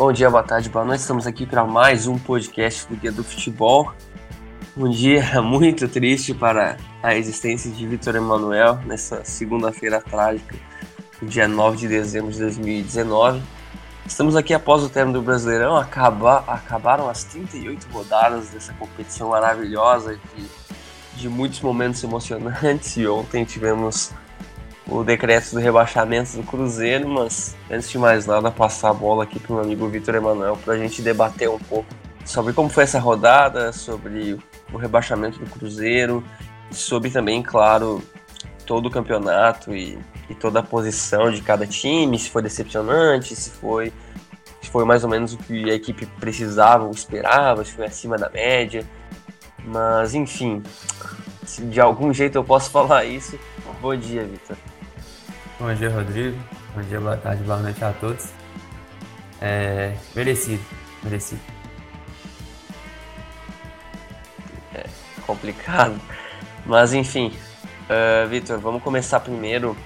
Bom dia, boa tarde, boa noite. Estamos aqui para mais um podcast do Guia do Futebol. Um dia muito triste para a existência de Vitor Emanuel nessa segunda-feira trágica, dia 9 de dezembro de 2019. Estamos aqui após o término do Brasileirão, acaba, acabaram as 38 rodadas dessa competição maravilhosa de, de muitos momentos emocionantes e ontem tivemos o decreto do rebaixamento do Cruzeiro, mas antes de mais nada, passar a bola aqui para o meu amigo Vitor Emanuel para a gente debater um pouco sobre como foi essa rodada, sobre o rebaixamento do Cruzeiro, sobre também, claro, todo o campeonato e, e toda a posição de cada time, se foi decepcionante, se foi, se foi mais ou menos o que a equipe precisava ou esperava, se foi acima da média. Mas enfim, se de algum jeito eu posso falar isso, bom dia, Vitor. Bom dia, Rodrigo. Bom dia, boa tarde, boa noite a todos. É, merecido, merecido. É complicado. Mas enfim, uh, Vitor, vamos começar primeiro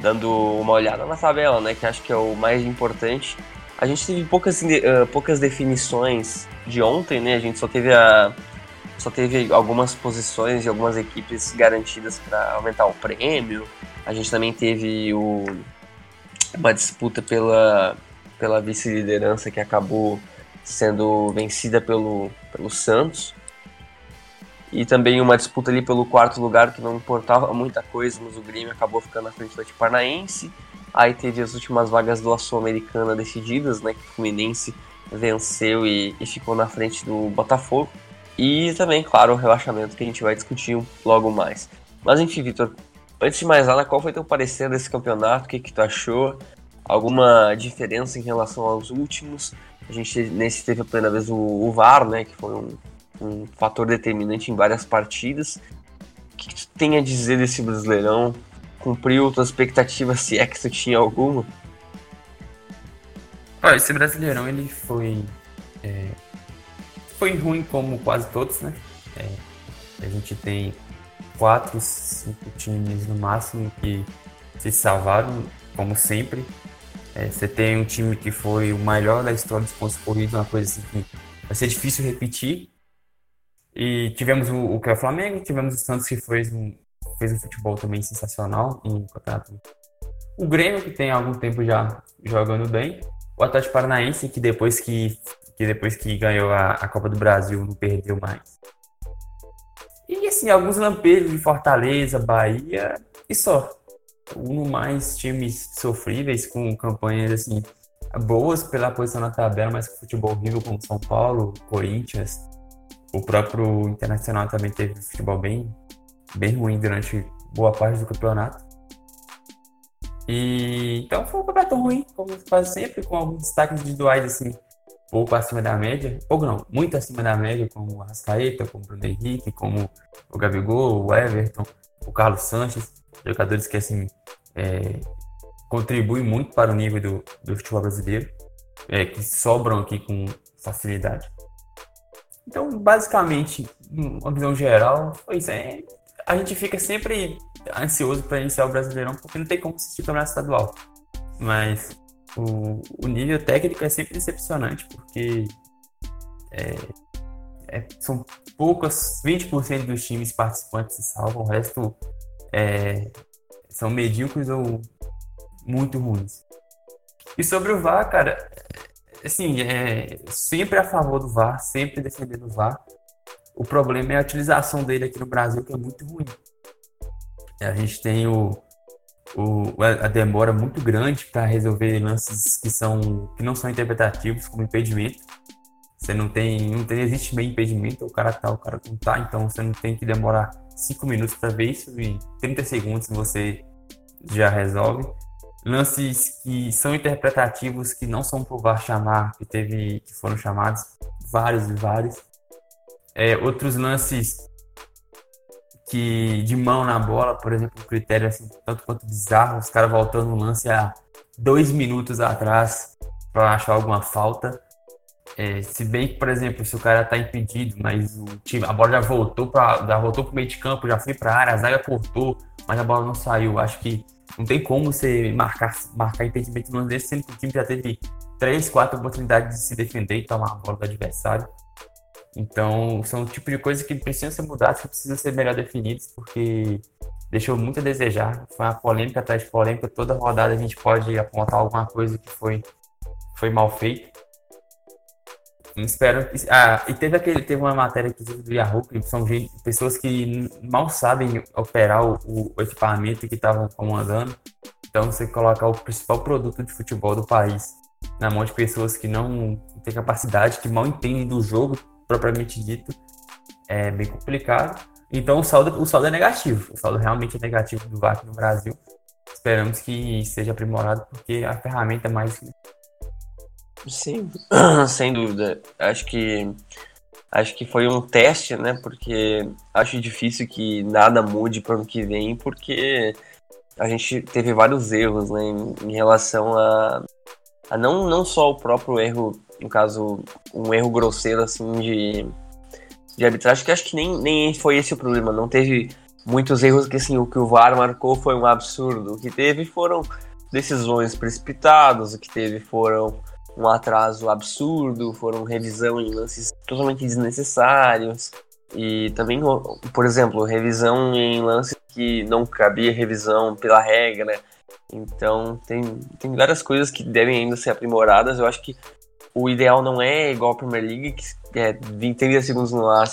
dando uma olhada na tabela, né? Que acho que é o mais importante. A gente teve poucas, uh, poucas definições de ontem, né? A gente só teve a só teve algumas posições e algumas equipes garantidas para aumentar o prêmio. A gente também teve o, uma disputa pela, pela vice-liderança que acabou sendo vencida pelo, pelo Santos. E também uma disputa ali pelo quarto lugar que não importava muita coisa, mas o Grêmio acabou ficando na frente do Paranaense. Aí teve as últimas vagas do Sul-Americana decididas, né? Que o Fluminense venceu e, e ficou na frente do Botafogo. E também, claro, o relaxamento que a gente vai discutir logo mais. Mas enfim, Vitor, Antes de mais nada, qual foi teu parecer desse campeonato? O que, que tu achou? Alguma diferença em relação aos últimos? A gente nesse teve a primeira vez o, o VAR, né? Que foi um, um fator determinante em várias partidas. O que, que tu tem a dizer desse Brasileirão? Cumpriu tuas expectativas, se é que tu tinha alguma? Ah, esse Brasileirão, ele foi... É, foi ruim como quase todos, né? É, a gente tem quatro, cinco times no máximo que se salvaram, como sempre. É, você tem um time que foi o melhor da história dos pontos corridos, uma coisa assim que vai ser difícil repetir. E tivemos o, o que é o Flamengo, tivemos o Santos que fez um, fez um futebol também sensacional em campeonato. O Grêmio, que tem algum tempo já jogando bem. O Atlético Paranaense, que depois que, que, depois que ganhou a, a Copa do Brasil não perdeu mais. Assim, alguns lampejos de Fortaleza, Bahia e só. Um mais times sofríveis, com campanhas assim boas pela posição na tabela, mas com futebol horrível como São Paulo, Corinthians. O próprio Internacional também teve futebol bem, bem ruim durante boa parte do campeonato. E então foi um campeonato ruim, como quase sempre, com alguns destaques individuais assim pouco acima da média, pouco não, muito acima da média, como o Arrascaeta, como o Bruno Henrique, como o Gabigol, o Everton, o Carlos Sanches, jogadores que assim é, contribuem muito para o nível do, do futebol brasileiro, é, que sobram aqui com facilidade. Então, basicamente, uma visão geral, isso. É, a gente fica sempre ansioso para iniciar o Brasileirão, porque não tem como assistir o campeonato estadual. Mas o, o nível técnico é sempre decepcionante, porque é, é, são poucas, 20% dos times participantes se salvam, o resto é, são medíocres ou muito ruins. E sobre o VAR, cara, assim, é, sempre a favor do VAR, sempre defendendo o VAR. O problema é a utilização dele aqui no Brasil, que é muito ruim. A gente tem o, o, a demora muito grande para resolver lances que são que não são interpretativos como impedimento. Você não tem, não tem existe bem impedimento, o cara tá, o cara não tá, então você não tem que demorar 5 minutos para ver isso e 30 segundos você já resolve. Lances que são interpretativos que não são por VAR chamar, que teve que foram chamados vários e vários. É, outros lances que de mão na bola, por exemplo, um critério assim, tanto quanto bizarro, os caras voltando no lance há dois minutos atrás para achar alguma falta. É, se bem que, por exemplo, se o cara tá impedido, mas o time, a bola já voltou para já voltou pro meio de campo, já foi para área, a zaga cortou, mas a bola não saiu. Acho que Não tem como você marcar, marcar impedimento no desse, sendo que o time já teve três, quatro oportunidades de se defender e tomar a bola do adversário. Então, são o tipo de coisa que precisam ser mudadas, que precisam ser melhor definidas, porque deixou muito a desejar. Foi uma polêmica atrás de polêmica. Toda rodada a gente pode apontar alguma coisa que foi, foi mal feita. Espero. Ah, e teve aquele, teve uma matéria que do Yahoo, que são gente, pessoas que mal sabem operar o, o equipamento que estavam comandando. Então você colocar o principal produto de futebol do país na mão de pessoas que não têm capacidade, que mal entendem do jogo propriamente dito, é bem complicado. Então o saldo, o saldo é negativo. O saldo realmente é negativo do VAC no Brasil. Esperamos que seja aprimorado porque a ferramenta é mais Sim, sem dúvida. Acho que acho que foi um teste, né? Porque acho difícil que nada mude para o ano que vem, porque a gente teve vários erros, né, em, em relação a, a, não, não só o próprio erro, no caso, um erro grosseiro assim de, de arbitragem, que acho que nem, nem foi esse o problema. Não teve muitos erros que assim, o que o VAR marcou foi um absurdo. O que teve foram decisões precipitadas, o que teve foram um atraso absurdo, foram revisão em lances totalmente desnecessários. E também, por exemplo, revisão em lances que não cabia revisão pela regra. Então, tem, tem várias coisas que devem ainda ser aprimoradas. Eu acho que o ideal não é igual a Premier League, que é 20, 30 segundos no ar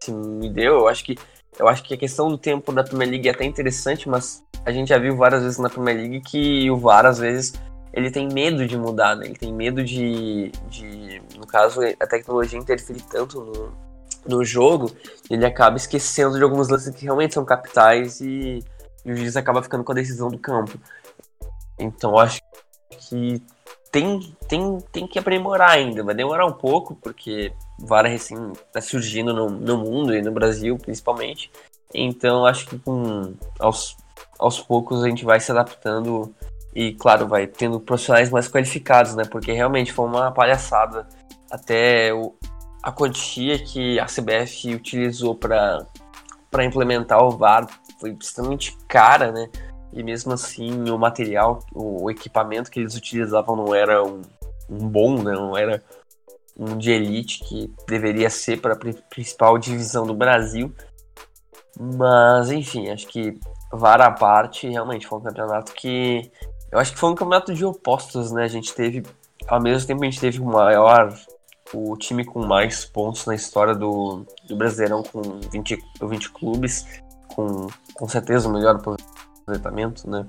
se me deu. Eu acho que eu acho que a questão do tempo da Premier League é até interessante, mas a gente já viu várias vezes na Premier League que o VAR às vezes ele tem medo de mudar, né? Ele tem medo de, de no caso, a tecnologia interferir tanto no, no jogo, ele acaba esquecendo de alguns lances que realmente são capitais e, e o juiz acaba ficando com a decisão do campo. Então, eu acho que tem, tem, tem que aprimorar ainda. Vai demorar um pouco, porque VAR recém está surgindo no, no mundo e no Brasil, principalmente. Então, acho que com, aos, aos poucos a gente vai se adaptando e, claro, vai tendo profissionais mais qualificados, né? Porque realmente foi uma palhaçada. Até o, a quantia que a CBF utilizou para implementar o VAR foi extremamente cara, né? E mesmo assim, o material, o, equipamento que eles utilizavam não era um, um bom, né? Não era um de elite que deveria ser para a principal divisão do Brasil. Mas, enfim, acho que VAR à parte, realmente foi um campeonato que eu acho que foi um campeonato de opostos, né? A gente teve, ao mesmo tempo, a gente teve o maior, o time com mais pontos na história do, do Brasileirão, com 20, 20 clubes, com, com certeza o melhor aproveitamento, né?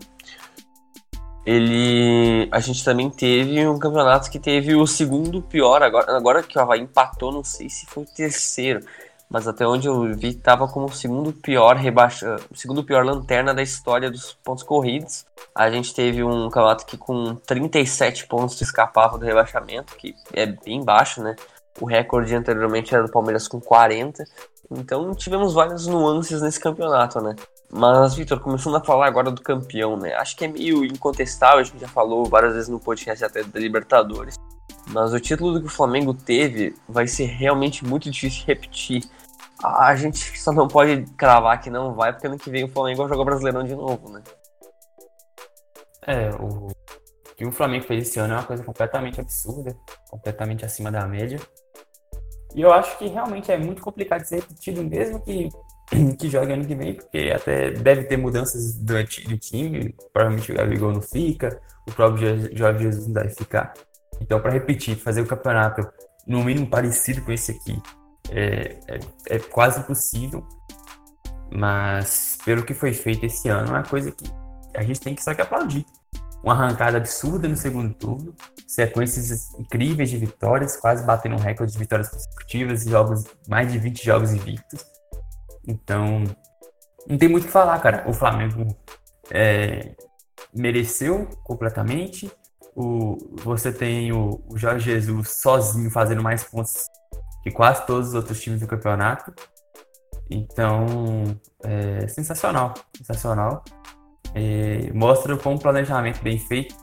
Ele, a gente também teve um campeonato que teve o segundo pior, agora, agora que o Havaí empatou, não sei se foi o terceiro, mas até onde eu vi, estava como o segundo pior rebaixa, segundo pior lanterna da história dos pontos corridos. A gente teve um campeonato que com 37 pontos escapava do rebaixamento, que é bem baixo, né? O recorde anteriormente era do Palmeiras com 40. Então tivemos várias nuances nesse campeonato, né? Mas, Vitor, começando a falar agora do campeão, né? Acho que é meio incontestável, a gente já falou várias vezes no podcast até da Libertadores. Mas o título que o Flamengo teve vai ser realmente muito difícil de repetir. A gente só não pode cravar que não vai, porque ano que vem o Flamengo vai jogar Brasileirão de novo, né? É, o que o Flamengo fez esse ano é uma coisa completamente absurda, completamente acima da média. E eu acho que realmente é muito complicado de ser repetido, mesmo que, que jogue ano que vem, porque até deve ter mudanças do, do time. Provavelmente o Gabigol não fica, o próprio Jorge Jesus não deve ficar. Então, para repetir, fazer o campeonato no mínimo parecido com esse aqui é, é, é, quase impossível. Mas, pelo que foi feito esse ano, é uma coisa que a gente tem que só que aplaudir. Uma arrancada absurda no segundo turno, sequências incríveis de vitórias, quase batendo um recorde de vitórias consecutivas, jogos, mais de 20 jogos invictos. Então, não tem muito o que falar, cara. O Flamengo é, mereceu completamente, o, você tem o, o Jorge Jesus sozinho fazendo mais pontos que quase todos os outros times do campeonato. Então, é sensacional, sensacional. É, mostra como um planejamento bem feito,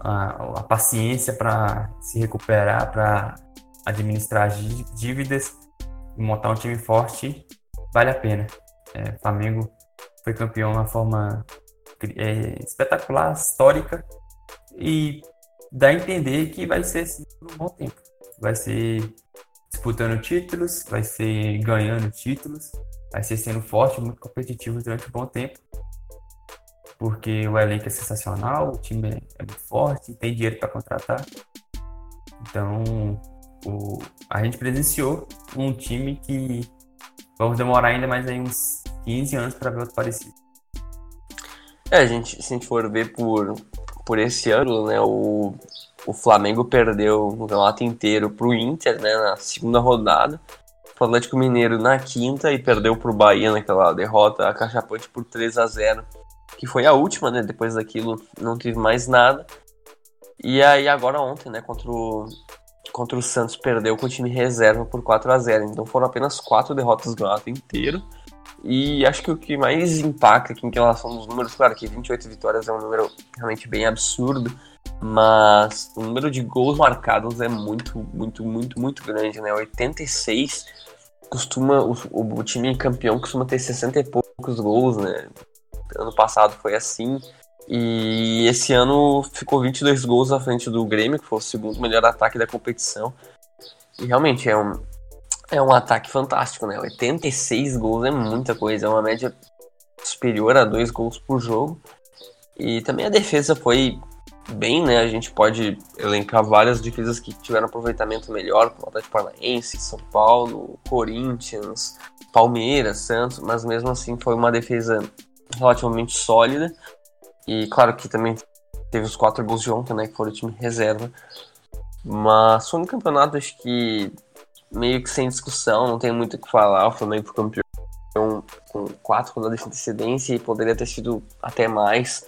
a, a paciência para se recuperar, para administrar as dívidas montar um time forte, vale a pena. É, Flamengo foi campeão de uma forma é, espetacular, histórica e dá a entender que vai ser assim por um bom tempo. Vai ser disputando títulos, vai ser ganhando títulos, vai ser sendo forte, muito competitivo durante um bom tempo. Porque o elenco é sensacional, o time é muito forte, tem dinheiro para contratar. Então, o, a gente presenciou um time que vamos demorar ainda mais aí uns 15 anos para ver outro parecido. É, a gente, se a gente for ver por, por esse ano, né, o, o Flamengo perdeu o campeonato inteiro pro Inter, né, na segunda rodada. O Atlético Mineiro na quinta e perdeu pro Bahia naquela derrota a cachapante por 3 a 0 que foi a última, né, depois daquilo não teve mais nada. E aí agora ontem, né, contra o, contra o Santos perdeu com o time reserva por 4 a 0 Então foram apenas quatro derrotas no campeonato inteiro. E acho que o que mais impacta aqui em relação aos números, claro que 28 vitórias é um número realmente bem absurdo, mas o número de gols marcados é muito, muito, muito, muito grande, né? 86 costuma, o, o time campeão costuma ter 60 e poucos gols, né? Ano passado foi assim. E esse ano ficou 22 gols à frente do Grêmio, que foi o segundo melhor ataque da competição. E realmente é um, é um ataque fantástico, né? 86 gols é muita coisa, é uma média superior a dois gols por jogo. E também a defesa foi bem, né? A gente pode elencar várias defesas que tiveram aproveitamento melhor, como o Atlético Paranaense, São Paulo, Corinthians, Palmeiras, Santos, mas mesmo assim foi uma defesa relativamente sólida. E claro que também teve os quatro gols de ontem, né? Que foram o time reserva. Mas foi um campeonato, acho que meio que sem discussão, não tem muito o que falar. O Flamengo foi campeão com quatro rodadas de antecedência e poderia ter sido até mais.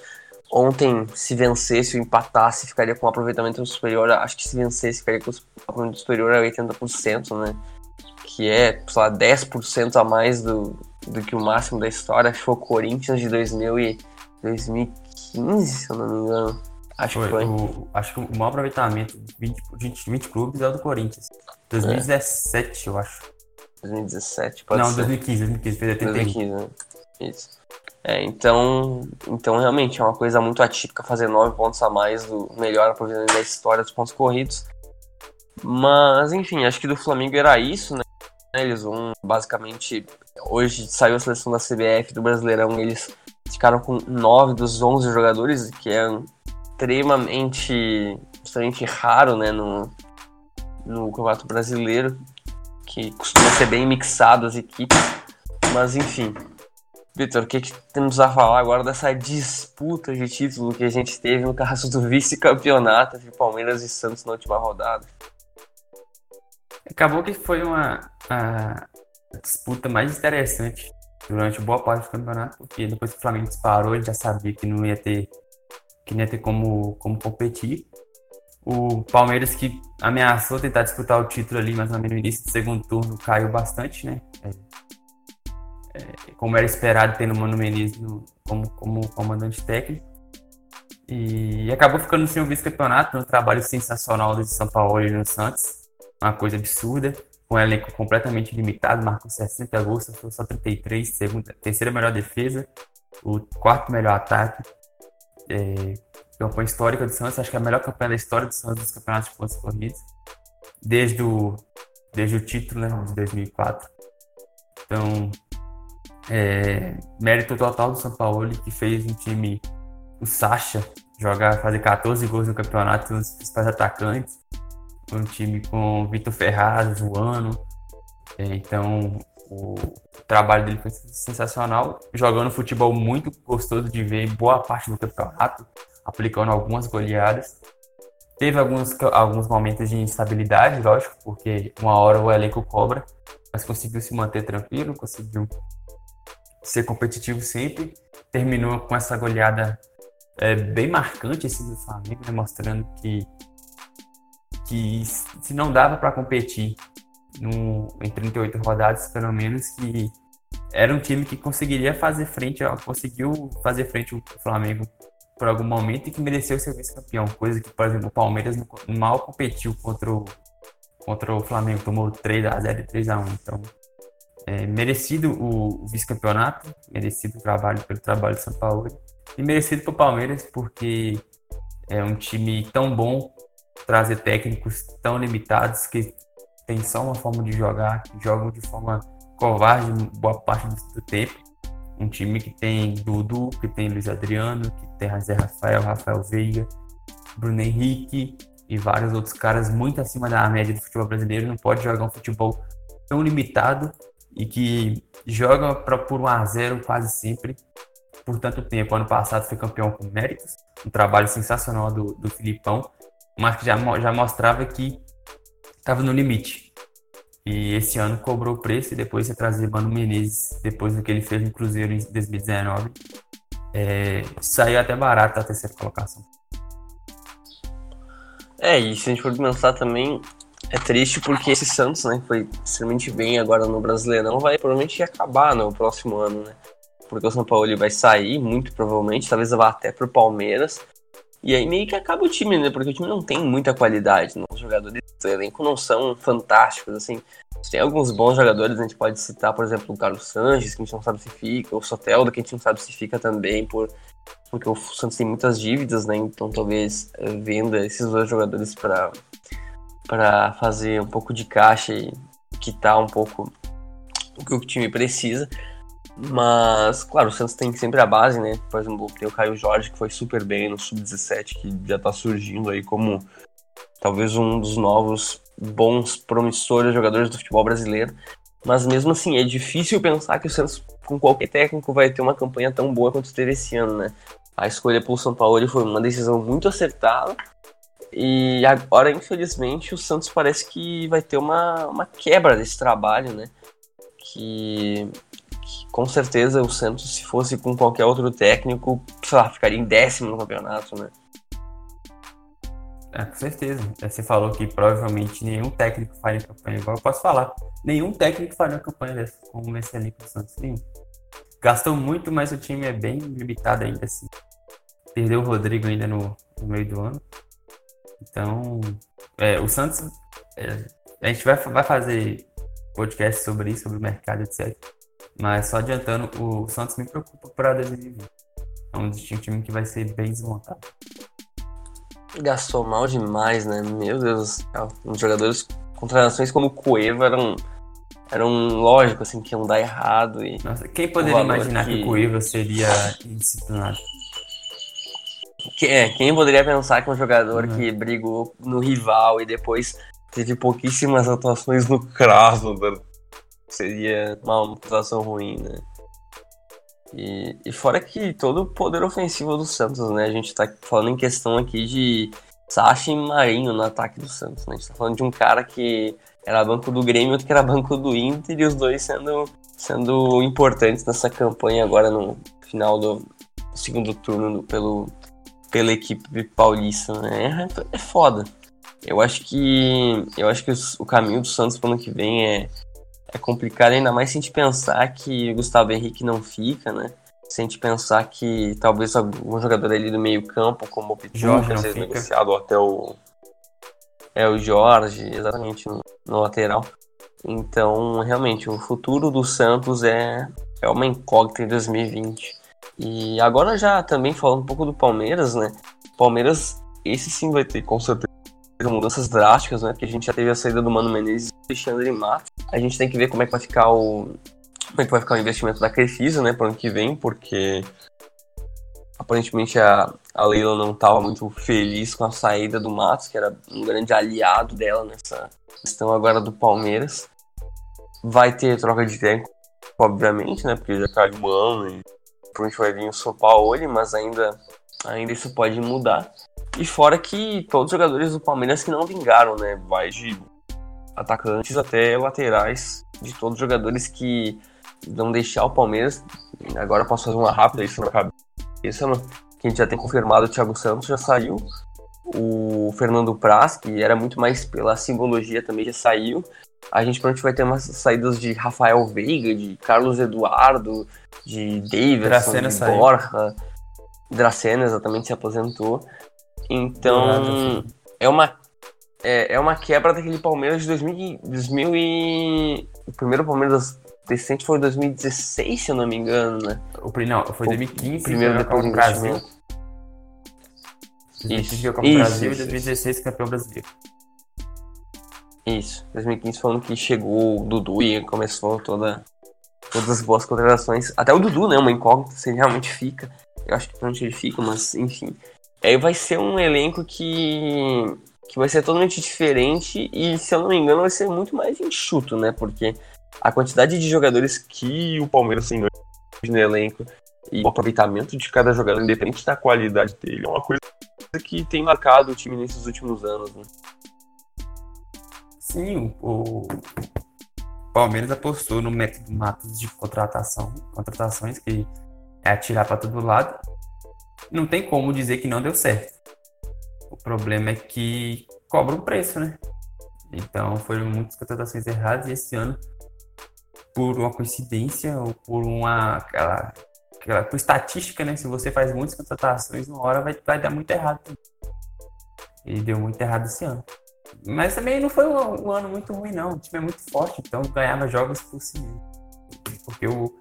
Ontem, se vencesse ou empatasse, ficaria com um aproveitamento superior. Acho que se vencesse, ficaria com um aproveitamento superior a 80%, né? Que é, sei lá, 10% a mais do, do que o máximo da história. Acho que foi o Corinthians de 2000 e 2015, se eu não me engano. Acho foi, que foi. O, acho que o maior aproveitamento de 20, 20, 20 clubes é o do Corinthians. 2017, é. eu acho. 2017, pode Não, ser. 2015, 2015, fez 2015, né? Isso. É, então, então realmente é uma coisa muito atípica fazer nove pontos a mais do melhor aproveitamento da história dos pontos corridos. Mas, enfim, acho que do Flamengo era isso, né? Eles vão basicamente. Hoje saiu a seleção da CBF do Brasileirão, eles ficaram com nove dos 11 jogadores, que é extremamente, extremamente raro, né? No, no Campeonato Brasileiro, que costuma ser bem mixado as equipes. Mas enfim. Vitor, o que, que temos a falar agora dessa disputa de título que a gente teve no caso do vice-campeonato de Palmeiras e Santos na última rodada? Acabou que foi uma a disputa mais interessante durante boa parte do campeonato, porque depois que o Flamengo disparou, ele já sabia que não ia ter, que não ia ter como, como competir o Palmeiras que ameaçou tentar disputar o título ali, mas no início do segundo turno caiu bastante, né? É, é, como era esperado tendo o Mano Menezes no, como, como comandante técnico. E, e acabou ficando sem o vice-campeonato, um trabalho sensacional do São Paulo e no Santos. Uma coisa absurda. Um elenco completamente limitado, marcou 60 gols, foi só 33, segunda, terceira melhor defesa, o quarto melhor ataque. É, campanha histórica do Santos, acho que é a melhor campanha da história do Santos dos campeonatos de pontos corridos, desde o, desde o título né, de 2004. Então, é, mérito total do São Paulo, que fez um time, o Sacha, jogar, fazer 14 gols no campeonato, um dos principais atacantes. Um time com Vitor Ferraz voando. É, então, o trabalho dele foi sensacional, jogando futebol muito gostoso de ver boa parte do campeonato aplicando algumas goleadas. Teve alguns, alguns momentos de instabilidade, lógico, porque uma hora o elenco cobra, mas conseguiu se manter tranquilo, conseguiu ser competitivo sempre. Terminou com essa goleada é, bem marcante assim, do Flamengo, né, mostrando que, que se não dava para competir no, em 38 rodadas, pelo menos, que era um time que conseguiria fazer frente, ó, conseguiu fazer frente ao Flamengo por algum momento e que mereceu ser vice-campeão, coisa que, por exemplo, o Palmeiras mal competiu contra o, contra o Flamengo, tomou 3 a 0 e 3 a 1 Então, é, merecido o, o vice-campeonato, merecido o trabalho pelo trabalho de São Paulo. E merecido pro Palmeiras, porque é um time tão bom, trazer técnicos tão limitados que tem só uma forma de jogar, que jogam de forma covarde boa parte do tempo. Um time que tem Dudu, que tem Luiz Adriano, que tem Zé Rafael, Rafael Veiga, Bruno Henrique e vários outros caras muito acima da média do futebol brasileiro. Não pode jogar um futebol tão limitado e que joga pra, por 1 a 0 quase sempre por tanto tempo. Ano passado foi campeão com méritos, um trabalho sensacional do, do Filipão, mas que já, já mostrava que estava no limite. E esse ano cobrou o preço e depois você trazer Mano Menezes, depois do que ele fez no Cruzeiro em 2019, é, saiu até barato a terceira colocação. É, e se a gente for pensar também, é triste porque esse Santos, né, foi extremamente bem agora no Brasileirão, vai provavelmente acabar no próximo ano, né? Porque o São Paulo vai sair, muito provavelmente, talvez vá até pro Palmeiras. E aí meio que acaba o time, né? Porque o time não tem muita qualidade. Os jogadores do elenco não são fantásticos, assim. Tem alguns bons jogadores, a gente pode citar, por exemplo, o Carlos Sanches, que a gente não sabe se fica, o Soteldo, que a gente não sabe se fica também, por, porque o Santos tem muitas dívidas, né? Então talvez eh, venda esses dois jogadores para para fazer um pouco de caixa e quitar um pouco o que o time precisa. Mas, claro, o Santos tem sempre a base, né? Por exemplo, tem o Caio Jorge, que foi super bem no Sub-17, que já tá surgindo aí como talvez um dos novos bons, promissores jogadores do futebol brasileiro. Mas mesmo assim, é difícil pensar que o Santos, com qualquer técnico, vai ter uma campanha tão boa quanto teve esse ano, né? A escolha pelo São Paulo foi uma decisão muito acertada. E agora, infelizmente, o Santos parece que vai ter uma, uma quebra desse trabalho, né? Que com certeza o Santos, se fosse com qualquer outro técnico, sei lá, ficaria em décimo no campeonato, né? É, com certeza. Você falou que provavelmente nenhum técnico faria campanha igual. Eu posso falar, nenhum técnico faria campanha dessa, como esse ali com o Santos. Nenhum. Gastou muito, mas o time é bem limitado ainda assim. Perdeu o Rodrigo ainda no, no meio do ano. Então, é, o Santos. É, a gente vai, vai fazer podcast sobre isso, sobre o mercado, etc. Mas só adiantando, o Santos me preocupa para 2020. É um time que vai ser bem desmontado. Gastou mal demais, né? Meu Deus do céu. Os jogadores com transações como o Cueva eram, eram lógico assim, que iam dar errado. E Nossa, quem poderia imaginar que... que o Cueva seria indisciplinado? Que, é, quem poderia pensar que um jogador uhum. que brigou no rival e depois teve pouquíssimas atuações no Krasnodar seria uma situação ruim, né? E, e fora que todo o poder ofensivo do Santos, né? A gente tá falando em questão aqui de Sacha e Marinho no ataque do Santos, né? A gente tá falando de um cara que era banco do Grêmio, outro que era banco do Inter, e os dois sendo, sendo importantes nessa campanha agora no final do segundo turno pelo, pela equipe paulista, né? É, é foda. Eu acho que eu acho que o caminho do Santos para ano que vem é é complicado, ainda mais se a gente pensar que o Gustavo Henrique não fica, né? Se a gente pensar que talvez algum jogador ali do meio campo, como o Pituca, seja negociado até o... É o Jorge, exatamente, no, no, lateral. Então, realmente, o futuro do Santos é, é uma incógnita em 2020. E agora já também falando um pouco do Palmeiras, né? Palmeiras, esse sim vai ter com certeza mudanças drásticas, né? Porque a gente já teve a saída do Mano Menezes e do Alexandre Matos. A gente tem que ver como é que vai ficar o. Como é que vai ficar o investimento da Crefisa, né, para ano que vem, porque aparentemente a, a Leila não estava muito feliz com a saída do Matos, que era um grande aliado dela nessa questão agora do Palmeiras. Vai ter troca de técnico, obviamente, né, porque já caiu um ano e provavelmente vai vir o São Paulo, mas ainda, ainda isso pode mudar. E fora que todos os jogadores do Palmeiras que não vingaram, né? Vai de atacantes até laterais, de todos os jogadores que vão deixar o Palmeiras. Agora posso fazer uma rápida isso na cabeça, que a gente já tem confirmado, o Thiago Santos já saiu. O Fernando Praz, que era muito mais pela simbologia, também já saiu. A gente provavelmente vai ter umas saídas de Rafael Veiga, de Carlos Eduardo, de Davidson, de Borja. Dracena exatamente se aposentou. Então, é uma, é, é uma quebra daquele Palmeiras de 2000, 2000 e... O primeiro Palmeiras decente foi 2016, se eu não me engano, né? O, não, foi 2015, primeiro depois do Brasil. 2015 isso, isso, Brasil isso, e 2016 campeão brasileiro. Isso, 2015 foi ano que chegou o Dudu e começou toda, todas as boas contratações. Até o Dudu, né? Uma incógnita se ele realmente fica. Eu acho que onde ele fica, mas enfim. Aí vai ser um elenco que, que vai ser totalmente diferente e, se eu não me engano, vai ser muito mais enxuto, né? Porque a quantidade de jogadores que o Palmeiras tem no elenco e o aproveitamento de cada jogador, independente da qualidade dele, é uma coisa que tem marcado o time nesses últimos anos, né? Sim, o, Palmeiras apostou no método Matos de contratação, contratações que é atirar para todo lado. Não tem como dizer que não deu certo. O problema é que cobra um preço, né? Então foram muitas contratações erradas e esse ano, por uma coincidência ou por uma aquela, aquela por estatística, né? Se você faz muitas contratações, uma hora vai, vai dar muito errado. E deu muito errado esse ano. Mas também não foi um, um, ano muito ruim, não. O time é muito forte, então ganhava jogos por si. Porque o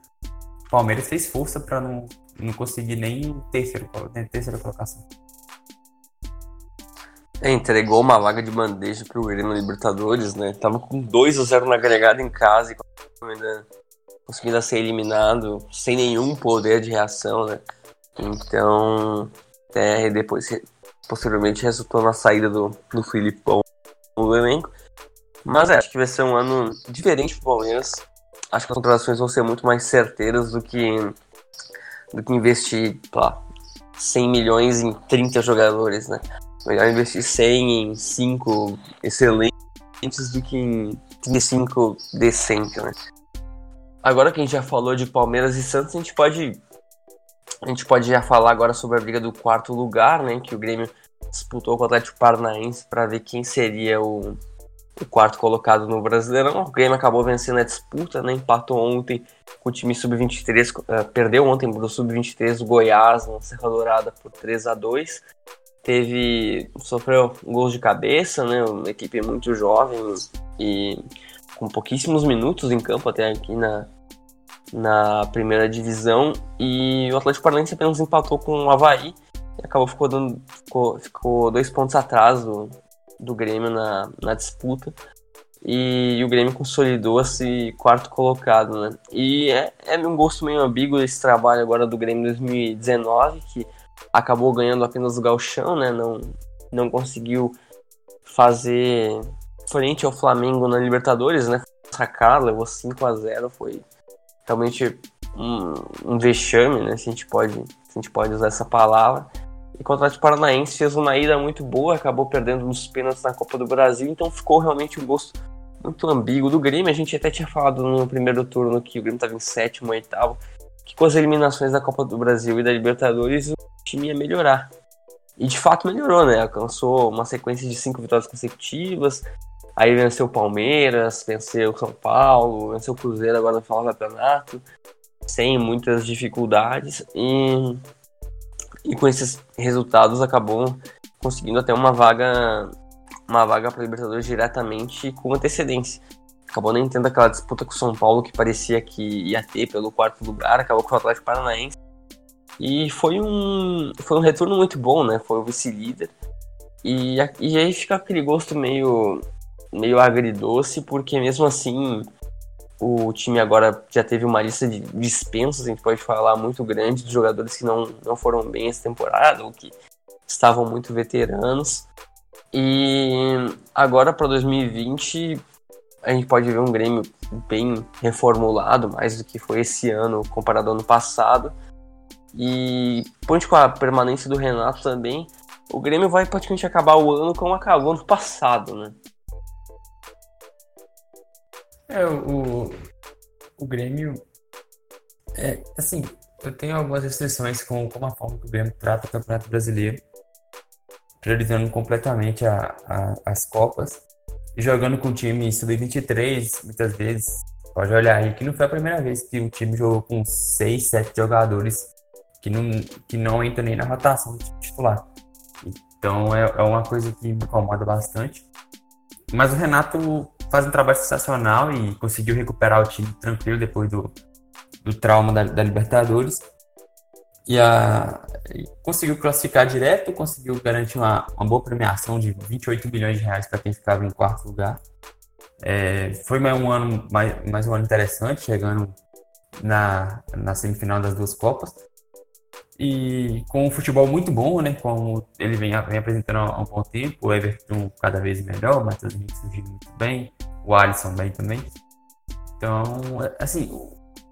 Palmeiras fez força para não, não conseguir nem terceiro, nem terceira colocação. É, entregou uma vaga de bandeja pro Grêmio Libertadores, né? Tava com 2 a 0 na agregada em casa e ainda conseguindo ser eliminado sem nenhum poder de reação, né? Então, é, depois, posteriormente, resultou na saída do, do Filipão no elenco. Mas é, acho que vai ser um ano diferente pro Palmeiras. Acho que as contratações vão ser muito mais certeiras do que, do que investir lá, 100 milhões em 30 jogadores, né? Melhor investir 100 em 5 excelentes do que em 35 decentes, né? Agora que a gente já falou de Palmeiras e Santos, a gente pode a gente pode já falar agora sobre a briga do quarto lugar, né? Que o Grêmio disputou com o Atlético Paranaense para ver quem seria o, o, quarto colocado no Brasileirão. O Grêmio acabou vencendo a disputa, né? Empatou ontem com o time sub-23, uh, eh, perdeu ontem para o sub-23 o Goiás na Serra Dourada por 3 a 2 Teve. sofreu gols de cabeça, né? Uma equipe muito jovem e com pouquíssimos minutos em campo até aqui na, na primeira divisão. E o Atlético Paranaense apenas empatou com o Havaí acabou ficou, dando, ficou, ficou dois pontos atrás do, do Grêmio na, na disputa. E, e o Grêmio consolidou-se quarto colocado, né? E é, é um gosto meio ambíguo esse trabalho agora do Grêmio 2019, que acabou ganhando apenas o galchão, né? Não, não conseguiu fazer frente ao Flamengo na Libertadores, né? Sacar, levou 5 a 0 foi realmente um, um vexame, né? Se a gente pode, se a gente pode usar essa palavra. E o Atlético Paranaense fez uma ida muito boa, acabou perdendo nos pênaltis na Copa do Brasil, então ficou realmente um gosto muito ambíguo do Grêmio. A gente até tinha falado no primeiro turno que o Grêmio estava em sétimo, oitavo, que com as eliminações da Copa do Brasil e da Libertadores o time ia melhorar. E de fato melhorou, né? Alcançou uma sequência de cinco vitórias consecutivas, aí venceu o Palmeiras, venceu o São Paulo, venceu o Cruzeiro agora no final do campeonato, sem muitas dificuldades. E e com esses resultados acabou conseguindo até uma vaga uma vaga para Libertadores diretamente com antecedência. Acabou nem tendo aquela disputa com o São Paulo que parecia que ia ter pelo quarto lugar, acabou com o Atlético Paranaense. E foi um, foi um retorno muito bom, né? Foi o vice-líder. E, e aí fica aquele gosto meio, meio agridoce, porque mesmo assim o time agora já teve uma lista de dispensas, a gente pode falar, muito grande, de jogadores que não, não foram bem essa temporada, ou que estavam muito veteranos. E agora para 2020 a gente pode ver um Grêmio bem reformulado, mais do que foi esse ano comparado ao ano passado. E ponte com a permanência do Renato também, o Grêmio vai praticamente acabar o ano como acabou no passado, né? É, o, o Grêmio. É, assim, eu tenho algumas restrições com, com a forma que o Grêmio trata o Campeonato Brasileiro, priorizando completamente a, a, as Copas, e jogando com o time sub-23, muitas vezes. Pode olhar aí que não foi a primeira vez que o time jogou com 6, 7 jogadores que não, que não entram nem na rotação do titular. Então é, é uma coisa que me incomoda bastante. Mas o Renato faz um trabalho sensacional e conseguiu recuperar o time tranquilo depois do, do trauma da, da Libertadores. E a, conseguiu classificar direto, conseguiu garantir uma, uma boa premiação de 28 milhões de reais para quem ficava em quarto lugar. É, foi mais um ano mais, mais um ano interessante, chegando na, na semifinal das duas Copas. E com um futebol muito bom, né? Como ele vem, vem apresentando há um bom tempo, o Everton cada vez melhor, o Matheus Henrique surgindo muito bem, o Alisson bem também. Então, assim,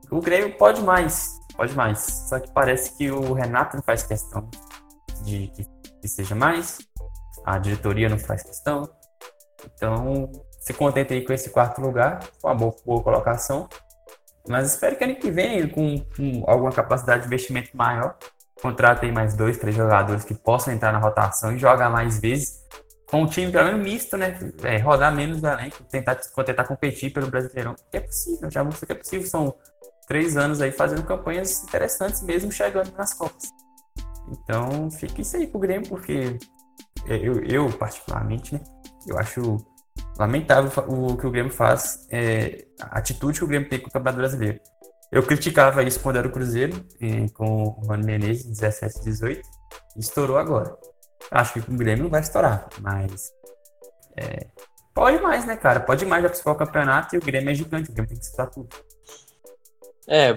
o, Grêmio pode mais, pode mais. Só que parece que o Renato não faz questão de que, que seja mais, a diretoria não faz questão. Então, se contente aí com esse quarto lugar, com uma boa, boa colocação. Mas espero que ano que vem, com, com alguma capacidade de investimento maior, contratem mais dois, três jogadores que possam entrar na rotação e jogar mais vezes com um time pelo menos misto, né? É, rodar menos o tentar, tentar competir pelo Brasileirão, que é possível, já mostrou que é possível. São três anos aí fazendo campanhas interessantes mesmo chegando nas Copas. Então fica isso aí pro Grêmio, porque eu, eu particularmente, né? Eu acho lamentável o que o Grêmio faz, é, a atitude que o Grêmio tem com o Campeonato Brasileiro. Eu criticava isso quando era o Cruzeiro, com o Rony Menezes, 17, 18, e estourou agora. Acho que o Grêmio não vai estourar, mas é, pode mais, né, cara? Pode mais já participar o campeonato e o Grêmio é gigante, o Grêmio tem que disputar tudo. É,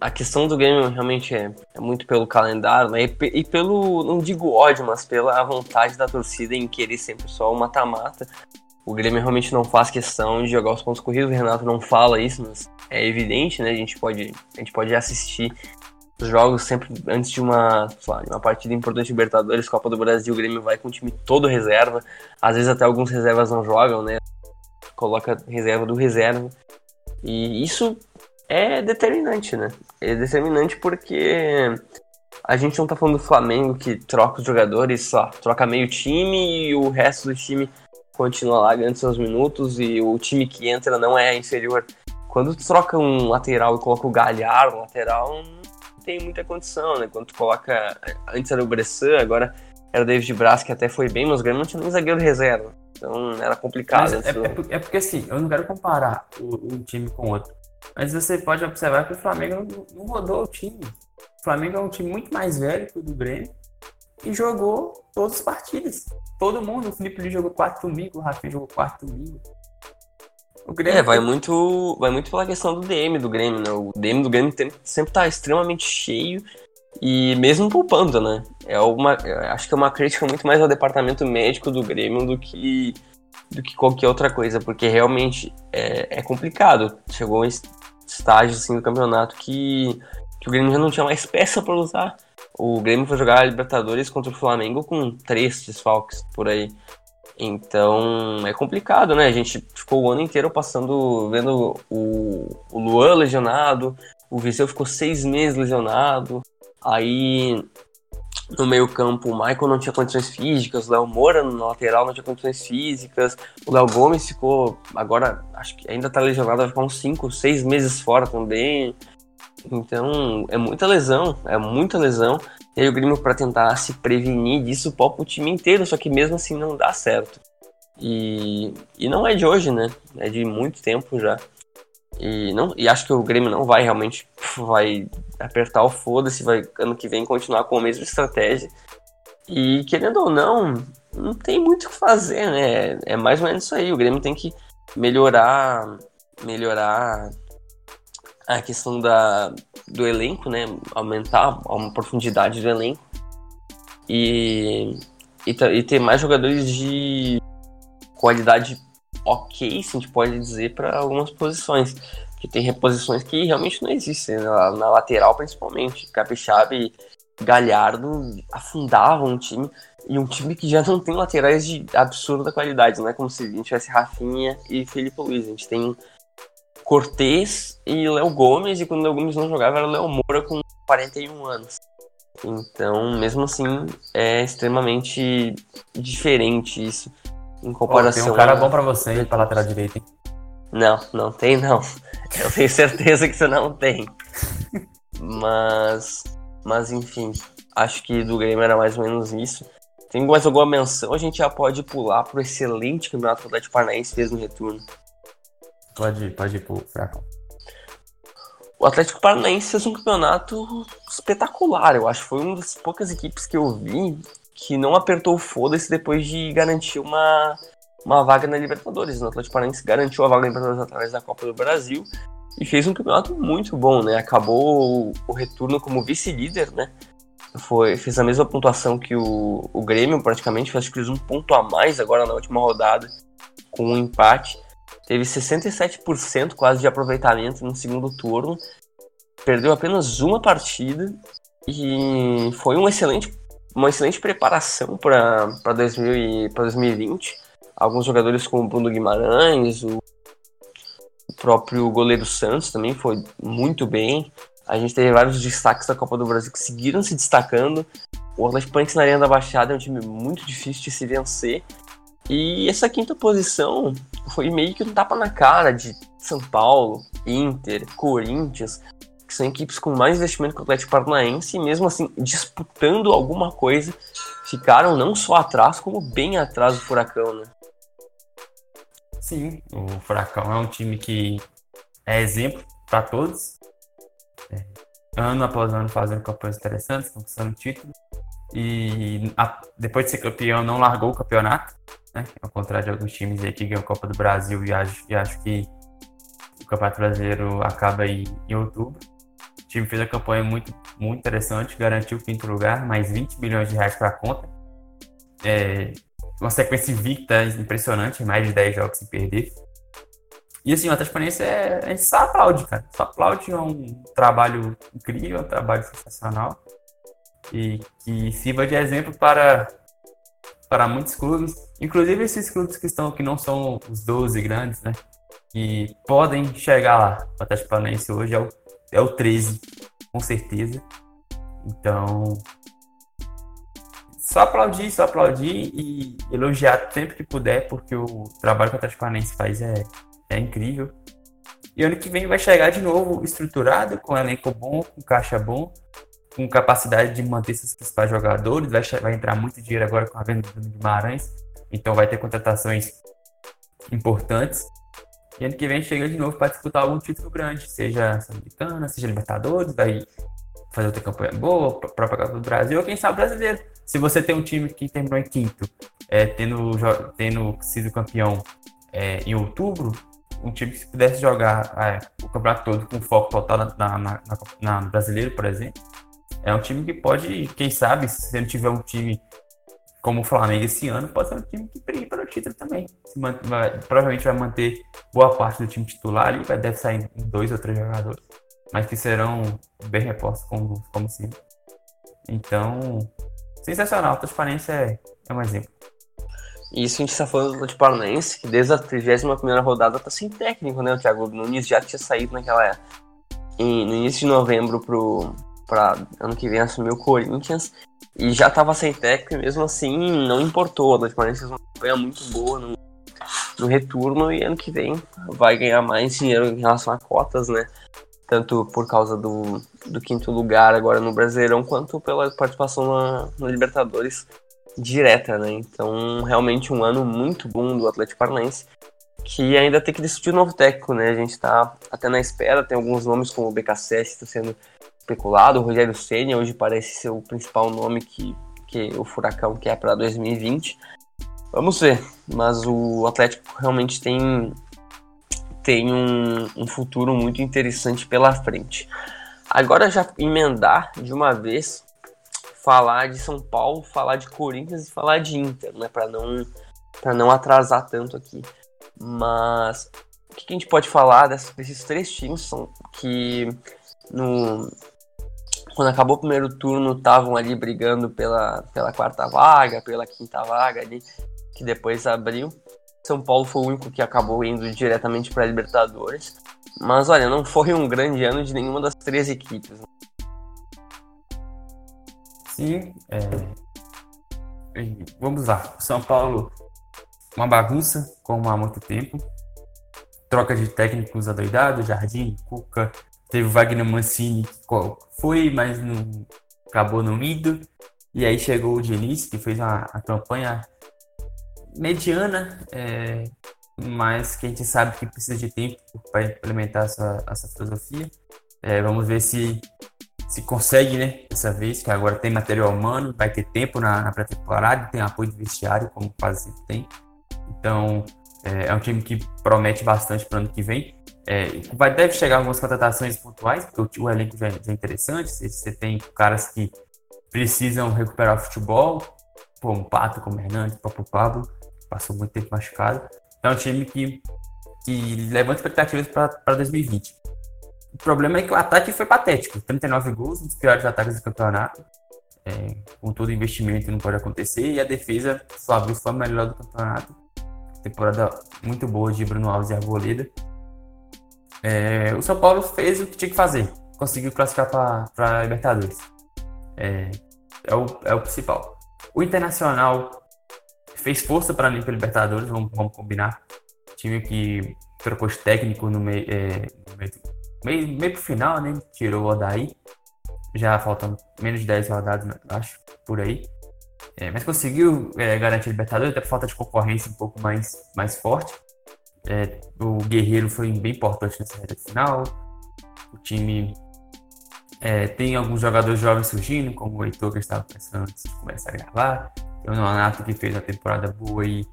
a questão do Grêmio realmente é, é muito pelo calendário, né? E, e, pelo, não digo ódio, mas pela vontade da torcida em querer sempre só o mata-mata. O Grêmio realmente não faz questão de jogar os pontos corridos, o Renato não fala isso, mas é evidente, né? A gente pode, a gente pode assistir os jogos sempre antes de uma, lá, uma partida importante Libertadores, Copa do Brasil, o Grêmio vai com o time todo reserva. Às vezes até alguns reservas não jogam, né? Coloca reserva do reserva. E isso é determinante, né? É determinante porque a gente não tá falando do Flamengo que troca os jogadores, só troca meio time e o resto do time continua lá ganhando seus minutos e o time que entra não é inferior. Quando tu troca um lateral e coloca o Galhardo lateral, não tem muita condição, né? Quando tu coloca. Antes era o Bressan, agora era o David Braz, que até foi bem, mas o Grêmio não tinha nem zagueiro reserva. Então era complicado. É, é, é, porque assim, eu não quero comparar um time com outro. Mas você pode observar que o Flamengo não, não rodou o time. O Flamengo é um time muito mais velho que o do Grêmio e jogou todas as partidas. Todo mundo, o Felipe jogou quatro domingo, o Rafinha jogou quatro domingo. O Grêmio é, vai muito, vai muito pela questão do DM do Grêmio, né? O DM do Grêmio sempre tá extremamente cheio e mesmo poupando, né? É uma, acho que é uma crítica muito mais ao departamento médico do Grêmio do que do que qualquer outra coisa, porque realmente é, é complicado. Chegou um estágio assim do campeonato que, que o Grêmio já não tinha mais peça para usar. O Grêmio foi jogar a Libertadores contra o Flamengo com três desfalques por aí. Então é complicado, né? A gente ficou o ano inteiro passando, vendo o, o Luan lesionado, o Viseu ficou seis meses lesionado, aí no meio-campo o Michael não tinha condições físicas, o Léo Moura no lateral não tinha condições físicas, o Léo Gomes ficou, agora acho que ainda tá lesionado, vai ficar uns cinco, seis meses fora também. Então, é muita lesão, é muita lesão. E aí o Grêmio, para tentar se prevenir disso, popa o time inteiro, só que mesmo assim não dá certo. E, e não é de hoje, né? É de muito tempo já. E, não, e acho que o Grêmio não vai realmente vai apertar o foda-se, vai ano que vem continuar com a mesma estratégia. E querendo ou não, não tem muito o que fazer, né? É mais ou menos isso aí. O Grêmio tem que melhorar, melhorar a questão da, do elenco, né? Aumentar a profundidade do elenco e, e, e ter mais jogadores de qualidade ok, se a gente pode dizer, para algumas posições. Que tem reposições que realmente não existem, né? na, na lateral principalmente. Capixaba e Galhardo afundavam um time, e um time que já não tem laterais de absurda qualidade, não é como se a gente tivesse Rafinha e Felipe Luiz. A gente tem Cortez e Léo Gomes, e quando o Léo Gomes não jogava era o Léo Moura com 41 anos. Então, mesmo assim, é extremamente diferente isso em comparação. Pô, tem um cara a... bom para você ir pra lateral direita, hein? Não, não tem não. Eu tenho certeza que você não tem. Mas, mas enfim, acho que do Grêmio era mais ou menos isso. Tem mais alguma menção? A gente já pode pular pro excelente campeonato que o Atlético Paranaense fez no retorno. Pode, pode ir pro. O Atlético Paranaense fez um campeonato espetacular. Eu acho foi uma das poucas equipes que eu vi que não apertou o foda-se depois de garantir uma, uma vaga na Libertadores. O Atlético Paranaense garantiu a vaga na Libertadores através da Copa do Brasil e fez um campeonato muito bom, né? Acabou o, o retorno como vice-líder, né? Foi, fez a mesma pontuação que o, o Grêmio, praticamente, acho que fez um ponto a mais agora na última rodada, com um empate. Teve 67% quase de aproveitamento no segundo turno. Perdeu apenas uma partida e foi um excelente, uma excelente preparação para 2020. Alguns jogadores como o Bruno Guimarães, o próprio goleiro Santos também foi muito bem. A gente teve vários destaques da Copa do Brasil que seguiram se destacando. O Atlético Paranaense na Arena da Baixada é um time muito difícil de se vencer. E essa quinta posição foi meio que um tapa na cara de São Paulo, Inter, Corinthians, que são equipes com mais investimento que o Atlético Paranaense, e mesmo assim, disputando alguma coisa, ficaram não só atrás, como bem atrás do Furacão, né? Sim, o Furacão é um time que é exemplo para todos. É, ano após ano fazendo campanhas interessantes, conquistando título. E a, depois de ser campeão, não largou o campeonato, né? Ao contrário de alguns times aí que ganham a Copa do Brasil e acho, e acho que o Campeonato Brasileiro acaba aí em outubro. O time fez a campanha muito, muito interessante, garantiu o quinto lugar, mais 20 milhões de reais para a conta. É, uma sequência invicta impressionante, mais de 10 jogos sem perder. E assim, o Atlético Paranaense é, a gente só aplaude, cara. Só aplaude é um trabalho incrível, um trabalho sensacional. E que sirva de exemplo para, para muitos clubes, inclusive esses clubes que estão que não são os 12 grandes, né? Que podem chegar lá. O Atlético Paranaense hoje é o, é o 13, com certeza. Então, só aplaudir, só aplaudir e elogiar sempre que puder, porque o trabalho que o Atlético Paranaense faz é, é incrível. E ano que vem vai chegar de novo estruturado, com elenco bom, com caixa bom, com capacidade de manter seus principais jogadores. Vai, vai entrar muito dinheiro agora com a venda do Guimarães, então vai ter contratações importantes. E ano que vem chega de novo para disputar algum título grande, seja Sul-Americana, seja Libertadores, vai fazer outra campanha boa, própria Copa do Brasil, ou quem sabe brasileiro. Se você tem um time que terminou em quinto, é, tendo, tendo sido campeão é, em outubro, um time que pudesse jogar é, o campeonato todo com foco total na, na, na, na, brasileiro, por exemplo, é um time que pode, quem sabe, se não tiver um time como o Flamengo esse ano, pode ser um time que brigue pelo título também. Vai, provavelmente vai manter boa parte do time titular ali, vai, deve sair dois ou três jogadores, mas que serão bem repostos como, como sempre. Então, sensacional. Transparência é, é um exemplo. Isso a gente está falando do Paranaense, que desde a 31 rodada está sem técnico, né? O Thiago Nunes já tinha saído naquela. Em, no início de novembro para ano que vem assumir o Corinthians e já estava sem técnico e mesmo assim não importou. O Atlético Paranaense fez uma campanha muito boa no, no retorno e ano que vem vai ganhar mais dinheiro em relação a cotas, né? tanto por causa do, do quinto lugar agora no Brasileirão, quanto pela participação na, na Libertadores direta, né? Então, realmente um ano muito bom do Atlético Paranaense, que ainda tem que decidir um novo técnico, né? A gente tá até na espera, tem alguns nomes como o BKSS está sendo especulado, o Rogério Senna hoje parece ser o principal nome que, que o Furacão quer para 2020. Vamos ver, mas o Atlético realmente tem tem um, um futuro muito interessante pela frente. Agora já emendar de uma vez falar de São Paulo, falar de Corinthians e falar de Inter, né, para não para não atrasar tanto aqui. Mas o que, a gente pode falar desses três times são que no quando acabou o primeiro turno estavam ali brigando pela, pela quarta vaga, pela quinta vaga ali, que depois abriu. São Paulo foi o único que acabou indo diretamente para a Libertadores. Mas olha, não foi um grande ano de nenhuma das três equipes. Né? Sim, é... vamos lá. São Paulo, uma bagunça, como há muito tempo. Troca de técnicos adoidado, Jardim, Cuca. Teve o Wagner Mancini, que foi, mas não, acabou não indo. E aí chegou o Diniz, que fez uma, uma campanha mediana, é, mas que a gente sabe que precisa de tempo para implementar essa, essa filosofia. É, vamos ver se se consegue, né, dessa vez, que agora tem material humano, vai ter tempo na, na pré-temporada, tem apoio do vestiário, como quase sempre tem. Então, é, é um time que promete bastante para o ano que vem. É, vai, deve chegar algumas contratações pontuais, porque o, o elenco já, já, é interessante. Você tem caras que precisam recuperar o futebol, pô, um Pato como Hernandes, o próprio Pablo, passou muito tempo machucado. É um time que, que levanta expectativas para 2020. O problema é que o ataque foi patético. 39 gols, um dos piores ataques do campeonato. É, com todo investimento não pode acontecer. E a defesa, só foi a melhor do campeonato. Temporada muito boa de Bruno Alves e Arboleda. É, o São Paulo fez o que tinha que fazer. Conseguiu classificar para a Libertadores. É, é, o, é o principal. O Internacional fez força para a Libertadores, vamos, vamos combinar. Time que trocou de técnico no meio, é, no meio meio, meio pro final, né? Tirou o Odaí. Já faltam menos de 10 rodadas, acho, por aí. É, mas conseguiu é, garantir a Libertadores, até por falta de concorrência um pouco mais, mais forte. É, o Guerreiro foi bem importante nessa reta final. O time é, tem alguns jogadores jovens surgindo, como o Heitor, que estava pensando antes de começar a gravar. Tem o Nonato, que fez uma temporada boa e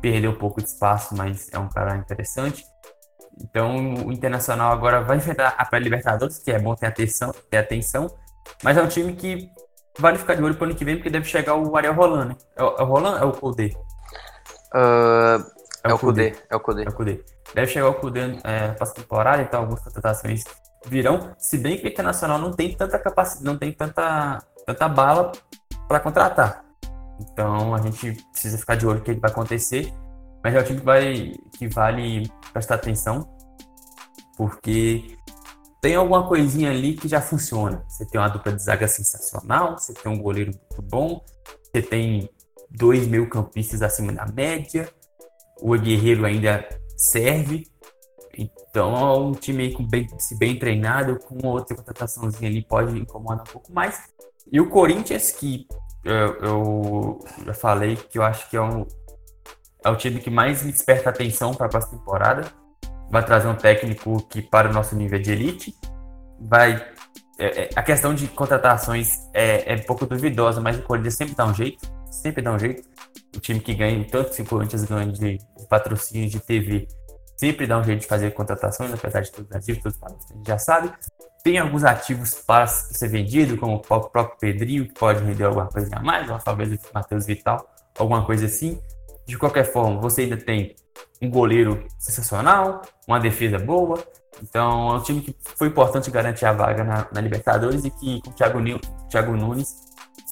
perdeu um pouco de espaço, mas é um cara interessante. Então o Internacional agora vai enfrentar a pré-Libertadores, que é bom ter atenção, ter atenção, mas é um time que vale ficar de olho para o ano que vem, porque deve chegar o Ariel Roland, né? É o, é o Roland é o Kudê? Uh, é, é, o Kudê, é o Kudê. É o Kudê. Deve chegar o Kudê é, para a temporada, então algumas contratações virão, se bem que o Internacional não tem tanta capacidade, não tem tanta, tanta bala para contratar. Então a gente precisa ficar de olho no que vai acontecer. Mas é o time que, vai, que vale prestar atenção, porque tem alguma coisinha ali que já funciona. Você tem uma dupla de zaga sensacional, você tem um goleiro muito bom, você tem dois meio campistas acima da média, o Guerreiro ainda serve. Então é um time com bem, se bem treinado, com outra contrataçãozinha ali pode incomodar um pouco mais. E o Corinthians, que eu, eu já falei que eu acho que é um, é o time que mais me desperta atenção para a próxima temporada. Vai trazer um técnico que para o nosso nível de elite. Vai. É, é, a questão de contratações é, é um pouco duvidosa, mas o Corinthians sempre dá um jeito. Sempre dá um jeito. O time que ganha, tanto que o Corinthians ganha de, patrocínio de TV, sempre dá um jeito de fazer contratações, apesar de tudo ativo, todos a gente já sabe. Tem alguns ativos para ser vendido, como o próprio Pedrinho, que pode render alguma coisa a mais, ou talvez o Matheus Vital, alguma coisa assim. De qualquer forma, você ainda tem um goleiro sensacional, uma defesa boa. Então, é um time que foi importante garantir a vaga na, na Libertadores e que com o Thiago, Thiago Nunes,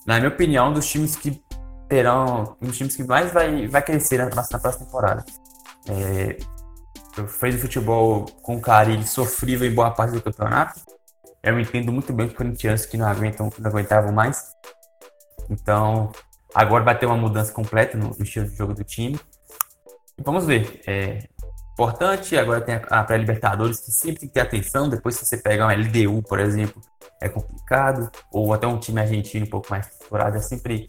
na minha opinião, um dos times que terão, um dos times que mais vai, vai crescer na, na próxima temporada. É, fez o futebol com carinho sofrível em boa parte do campeonato. Eu entendo muito bem os corintianos que não aguentam, não aguentavam mais. Então, Agora vai ter uma mudança completa no, estilo de jogo do time. Vamos ver. É importante. Agora tem a, pré-Libertadores, que sempre tem que ter atenção. Depois, se você pegar um LDU, por exemplo, é complicado. Ou até um time argentino um pouco mais explorado, é sempre.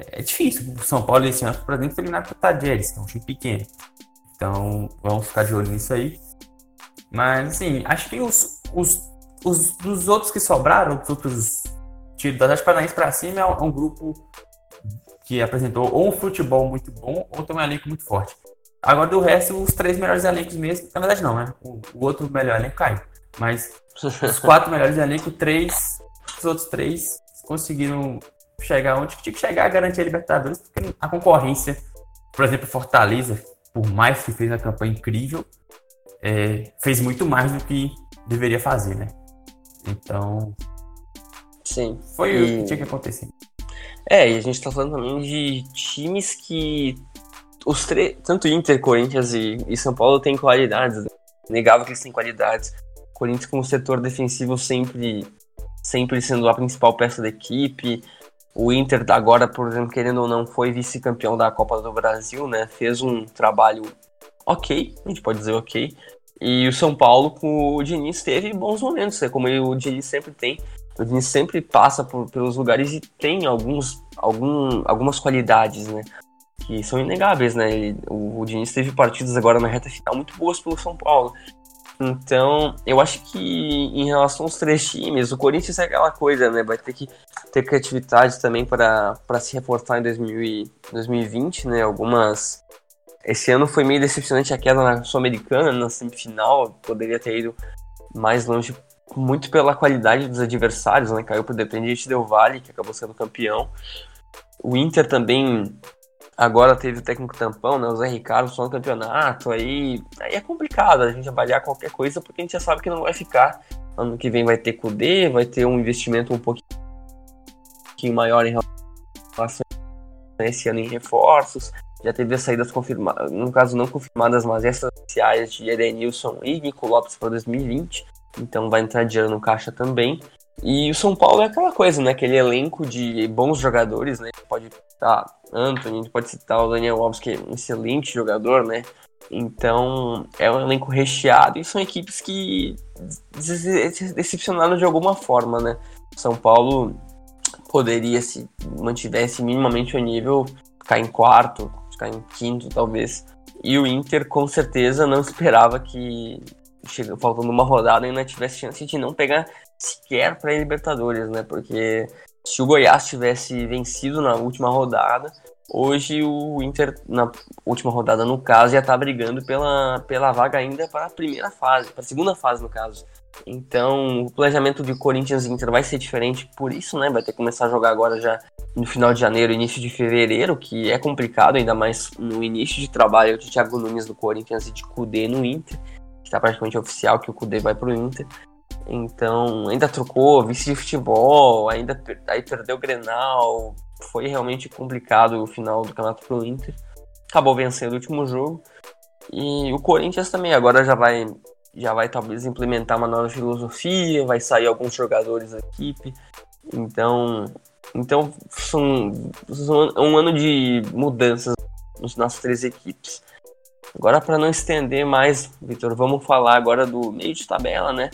É, é difícil. O São Paulo esse ano, por exemplo, foi eliminado para o Tajeres, que é um time pequeno. Então, vamos ficar de olho nisso aí. Mas, assim, acho que os, os, os dos outros que sobraram, os outros tiros da Atlético Paranaense para cima, é um, é um grupo que apresentou ou um futebol muito bom ou tem um elenco muito forte. Agora, do resto, os três melhores elencos mesmo, na verdade não, né? O, o outro melhor elenco caiu. Mas os quatro melhores elencos, três, os outros três conseguiram chegar onde tinha que chegar a garantir a Libertadores, porque a concorrência, por exemplo, Fortaleza, por mais que fez uma campanha incrível, é, fez muito mais do que deveria fazer, né? Então. Sim. Foi e... o que tinha que acontecer. É, e a gente tá falando também de times que. Os três. Tanto Inter, Corinthians e, e São Paulo têm qualidades. Né? Negava que eles têm qualidades. Corinthians com o setor defensivo sempre, sempre sendo a principal peça da equipe. O Inter agora, por exemplo, querendo ou não, foi vice-campeão da Copa do Brasil, né? Fez um trabalho ok, a gente pode dizer ok. E o São Paulo com o Diniz teve bons momentos, né? como o Diniz sempre tem. O Diniz sempre passa por, pelos lugares e tem alguns, algum, algumas qualidades, né? que são inegáveis, né? Ele, o, o Diniz teve partidas agora na reta final muito boas pelo São Paulo. Então, eu acho que em relação aos três times, o Corinthians é aquela coisa, né? Vai ter que ter criatividade também para se reforçar em 2000 e 2020, né? Algumas. Esse ano foi meio decepcionante a queda na Sul-Americana, na semifinal, poderia ter ido mais longe, muito pela qualidade dos adversários, né? Caiu para o Independiente Del Valle, que acabou sendo campeão. O Inter também Agora teve o técnico tampão, né? O Zé Ricardo só no campeonato. Aí, aí é complicado a gente avaliar qualquer coisa porque a gente já sabe que não vai ficar. Ano que vem vai ter CUDE, vai ter um investimento um pouquinho maior em relação a esse ano em reforços. Já teve as saídas confirmadas, no caso não confirmadas, mas essenciais de Edenilson e Nico Lopes para 2020. Então vai entrar dinheiro no caixa também. E o São Paulo é aquela coisa, né? Aquele elenco de bons jogadores, né? Pode citar Anthony, pode citar o Daniel Alves, que é um excelente jogador, né? Então, é um elenco recheado e são equipes que decepcionaram de alguma forma, né? São Paulo poderia, se mantivesse minimamente o nível, ficar em quarto, ficar em quinto, talvez. E o Inter, com certeza, não esperava que, faltando uma rodada, ainda tivesse chance de não pegar sequer para Libertadores, né? Porque se o Goiás tivesse vencido na última rodada, hoje o Inter, na última rodada no caso, já está brigando pela, pela vaga ainda para a primeira fase, para a segunda fase no caso. Então, o planejamento de Corinthians e Inter vai ser diferente por isso, né? Vai ter que começar a jogar agora já no final de janeiro, início de fevereiro, que é complicado, ainda mais no início de trabalho de Thiago Nunes no Corinthians e de Cudê no Inter, que está praticamente oficial que o Cudê vai para o Inter. Então, ainda trocou vice de futebol, ainda aí perdeu o Grenal. Foi realmente complicado o final do campeonato pro Inter. Acabou vencendo o último jogo. E o Corinthians também agora já vai já vai talvez implementar uma nova filosofia, vai sair alguns jogadores da equipe. Então, então são, são um ano de mudanças nas três equipes. Agora para não estender mais, Vitor, vamos falar agora do meio de tabela, né?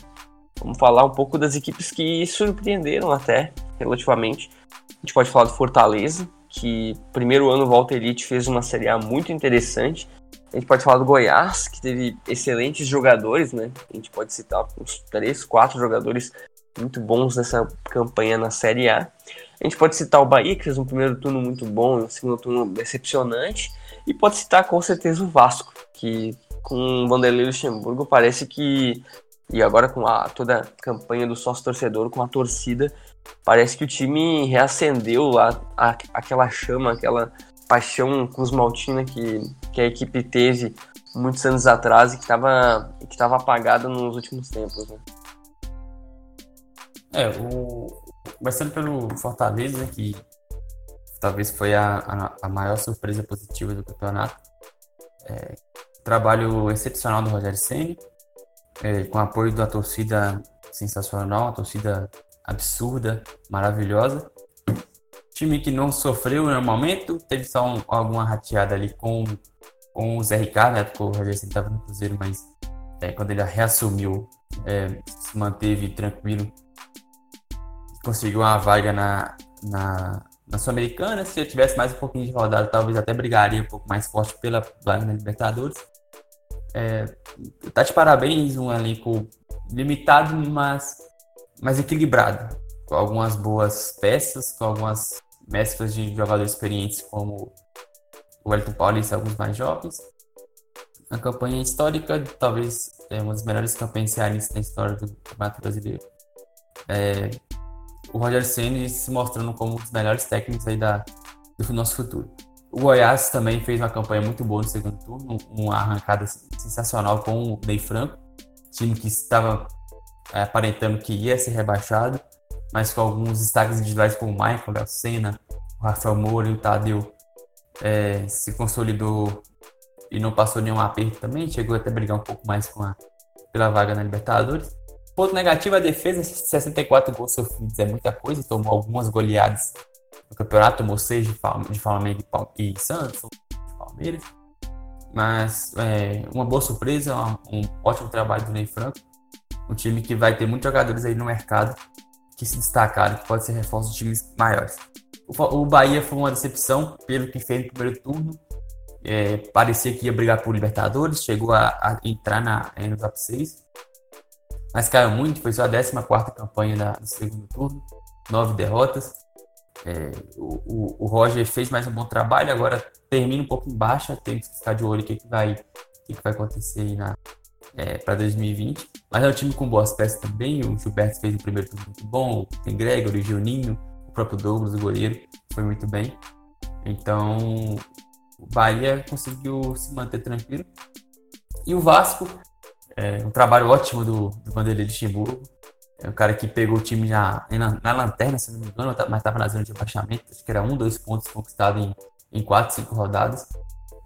Vamos falar um pouco das equipes que surpreenderam até, relativamente. A gente pode falar do Fortaleza, que primeiro ano Volta Elite fez uma Série A muito interessante. A gente pode falar do Goiás, que teve excelentes jogadores, né? A gente pode citar uns três, quatro jogadores muito bons nessa campanha na Série A. A gente pode citar o Bahia, que fez um primeiro turno muito bom, um segundo turno decepcionante. E pode citar com certeza o Vasco, que com o Vanderlei Luxemburgo parece que e agora com a, toda a campanha do sócio torcedor, com a torcida, parece que o time reacendeu lá aquela chama, aquela paixão com os Maltina que, que a equipe teve muitos anos atrás e que estava que tava apagada nos últimos tempos. Né? É, o, começando pelo Fortaleza, que talvez foi a, a, a maior surpresa positiva do campeonato. É, trabalho excepcional do Rogério Senna, é, com apoio da torcida sensacional, a torcida absurda, maravilhosa. Time que não sofreu no momento, teve só um, alguma rateada ali com, com o Zé Ricardo, né? Porque o Rogério estava no Cruzeiro, mas é, quando ele reassumiu, é, se manteve tranquilo, conseguiu uma vaga na, na, na Sul-Americana. Se eu tivesse mais um pouquinho de rodada, talvez até brigaria um pouco mais forte pela vaga na Libertadores. É, tá de parabéns, um elenco limitado, mas, mas equilibrado. Com algumas boas peças, com algumas mesclas de jogadores experientes como o Elton Paulista e alguns mais jovens. A campanha histórica, talvez é uma das melhores campanhas cearenses na história do Campeonato Brasileiro. É, o Roger Senna se mostrando como um dos melhores técnicos aí da, do nosso futuro. O Goiás também fez uma campanha muito boa no segundo turno, uma arrancada sensacional com o Ney Franco, time que estava é, aparentando que ia ser rebaixado, mas com alguns destaques individuais como o Michael, o Léo Senna, o Rafael Moura e o Tadeu é, se consolidou e não passou nenhum aperto também, chegou até a brigar um pouco mais com a, pela vaga na Libertadores. Ponto negativo, a defesa, 64 gols sofridos é muita coisa, tomou algumas goleadas no campeonato, tomou seis de Flamengo e Santos, de Palmeiras. Mas é, uma boa surpresa, um, ótimo trabalho do Ney Franco. Um time que vai ter muitos jogadores aí no mercado que se destacaram, que pode ser reforço de times maiores. O, o Bahia foi uma decepção pelo que fez no primeiro turno. é, parecia que ia brigar por Libertadores, chegou a, a entrar na, no top 6, mas caiu muito, foi só a 14 campanha da, do segundo turno, nove derrotas. É, o, o, Roger fez mais um bom trabalho, agora termina um pouco em baixa, tem que ficar de olho o que, que, vai, que, que vai acontecer aí é, para 2020. Mas é um time com boas peças também. O Gilberto fez o primeiro turno muito bom, tem Gregory, Juninho, o próprio Douglas, o goleiro, foi muito bem. Então, o Bahia conseguiu se manter tranquilo. E o Vasco, é, um trabalho ótimo do, do Vanderlei de Chimburgo. É um cara que pegou o time na, na, na lanterna, se não me engano, mas estava na zona de abaixamento. Acho que era um, dois pontos conquistados em, em quatro, cinco rodadas.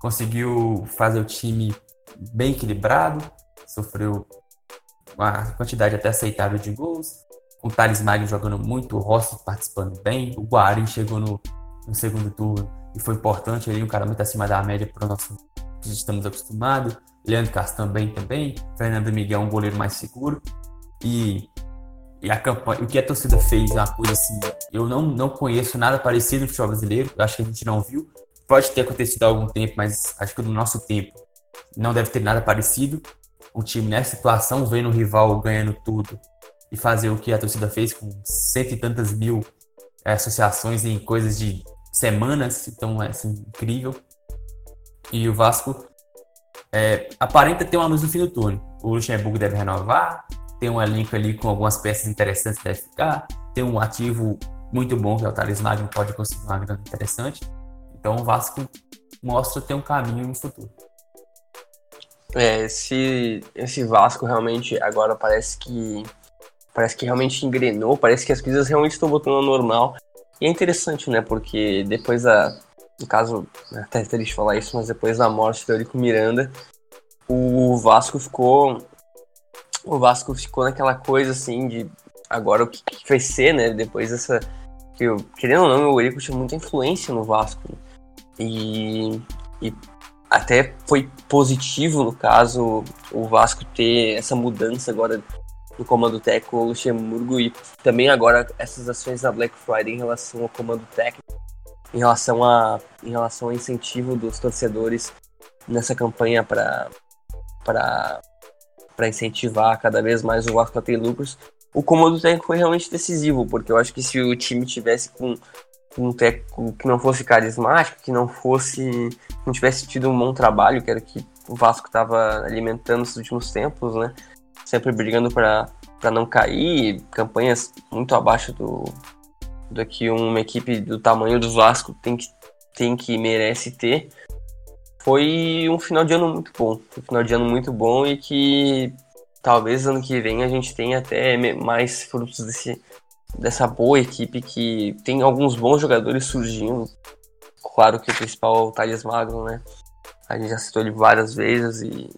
Conseguiu fazer o time bem equilibrado, sofreu uma quantidade até aceitável de gols. O Thales Magno jogando muito, o Rossi participando bem, o Guarim chegou no, no segundo turno e foi importante ali, um cara muito acima da média para o nosso que estamos acostumados. Leandro Castan bem também, Fernando Miguel um goleiro mais seguro. E, e a campanha, o que a torcida fez uma coisa assim, eu não, não conheço nada parecido no futebol brasileiro, acho que a gente não viu. Pode ter acontecido há algum tempo, mas acho que no nosso tempo não deve ter nada parecido. O time nessa situação, vendo o rival ganhando tudo e fazer o que a torcida fez com cento e tantas mil é, associações em coisas de semanas, então é assim, incrível. E o Vasco é, aparenta ter uma luz no fim do túnel. O Luxemburgo deve renovar, tem um elenco ali com algumas peças interessantes deve ficar, tem um ativo muito bom que é o Thales Magno, pode conseguir uma grana interessante. Então o Vasco mostra ter um caminho no futuro. É, esse, esse Vasco realmente agora parece que parece que realmente engrenou, parece que as coisas realmente estão voltando ao normal. E é interessante, né? Porque depois da. No caso, é até triste falar isso, mas depois da morte do Eurico Miranda, o Vasco ficou. O Vasco ficou naquela coisa assim de agora o que, que vai ser, né? Depois dessa. Que, querendo ou não, o Eurico tinha muita influência no Vasco. Né? E, e até foi positivo, no caso, o Vasco ter essa mudança agora do comando técnico o Luxemburgo e também agora essas ações da Black Friday em relação ao comando técnico, em relação a em relação ao incentivo dos torcedores nessa campanha para para para incentivar cada vez mais o Vasco a ter lucros. O comando técnico foi realmente decisivo, porque eu acho que se o time tivesse com um técnico que não fosse carismático, que não fosse não tivesse tido um bom trabalho, que era que o Vasco estava alimentando nos últimos tempos, né? sempre brigando para não cair, campanhas muito abaixo do, do que uma equipe do tamanho do Vasco tem que, tem que merece ter. Foi um final de ano muito bom. um final de ano muito bom e que talvez ano que vem a gente tenha até mais frutos desse, dessa boa equipe que tem alguns bons jogadores surgindo. Claro que o principal é o Thales Magno, né? A gente já citou ele várias vezes e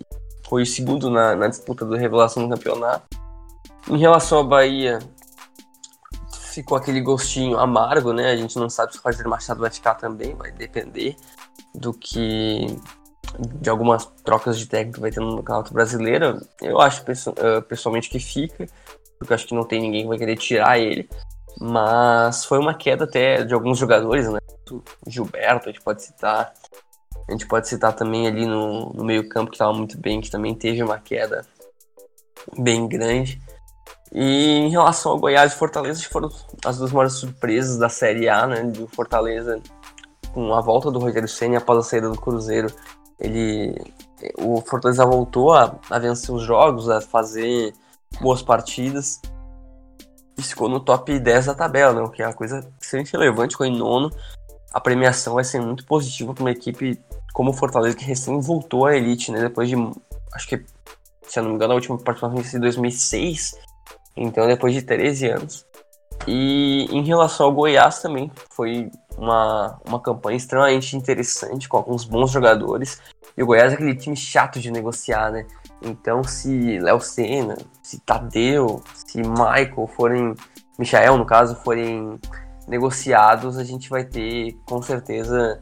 foi o segundo na, na disputa do revelação do campeonato. Em relação ao Bahia, ficou aquele gostinho amargo, né? A gente não sabe se o Roger Machado vai ficar também, vai depender do que de algumas trocas de técnico vai ter no Campeonato Brasileiro. Eu acho eh, pessoalmente que fica, porque acho que não tem ninguém que vai querer tirar ele. Mas foi uma queda até de alguns jogadores, né? Gilberto, a gente pode citar, a gente pode citar também ali no, no meio-campo, que estava muito bem, que também teve uma queda bem grande. E em relação ao Goiás e Fortaleza, foram as duas maiores surpresas da Série A, né? Do Fortaleza, com a volta do Rogério Senna após a saída do Cruzeiro, ele, o Fortaleza voltou a, a vencer os jogos, a fazer boas partidas e ficou no top 10 da tabela, né? O que é uma coisa extremamente relevante, ficou em nono. A premiação vai ser muito positiva para uma equipe como o Fortaleza, que recém voltou à elite, né? Depois de, acho que, se eu não me engano, a última participação foi em 2006. Então, depois de 13 anos. E em relação ao Goiás também, foi uma, uma campanha extremamente interessante, com alguns bons jogadores. E o Goiás é aquele time chato de negociar, né? Então, se Léo Senna, se Tadeu, se Michael forem, Michael no caso, forem negociados, a gente vai ter com certeza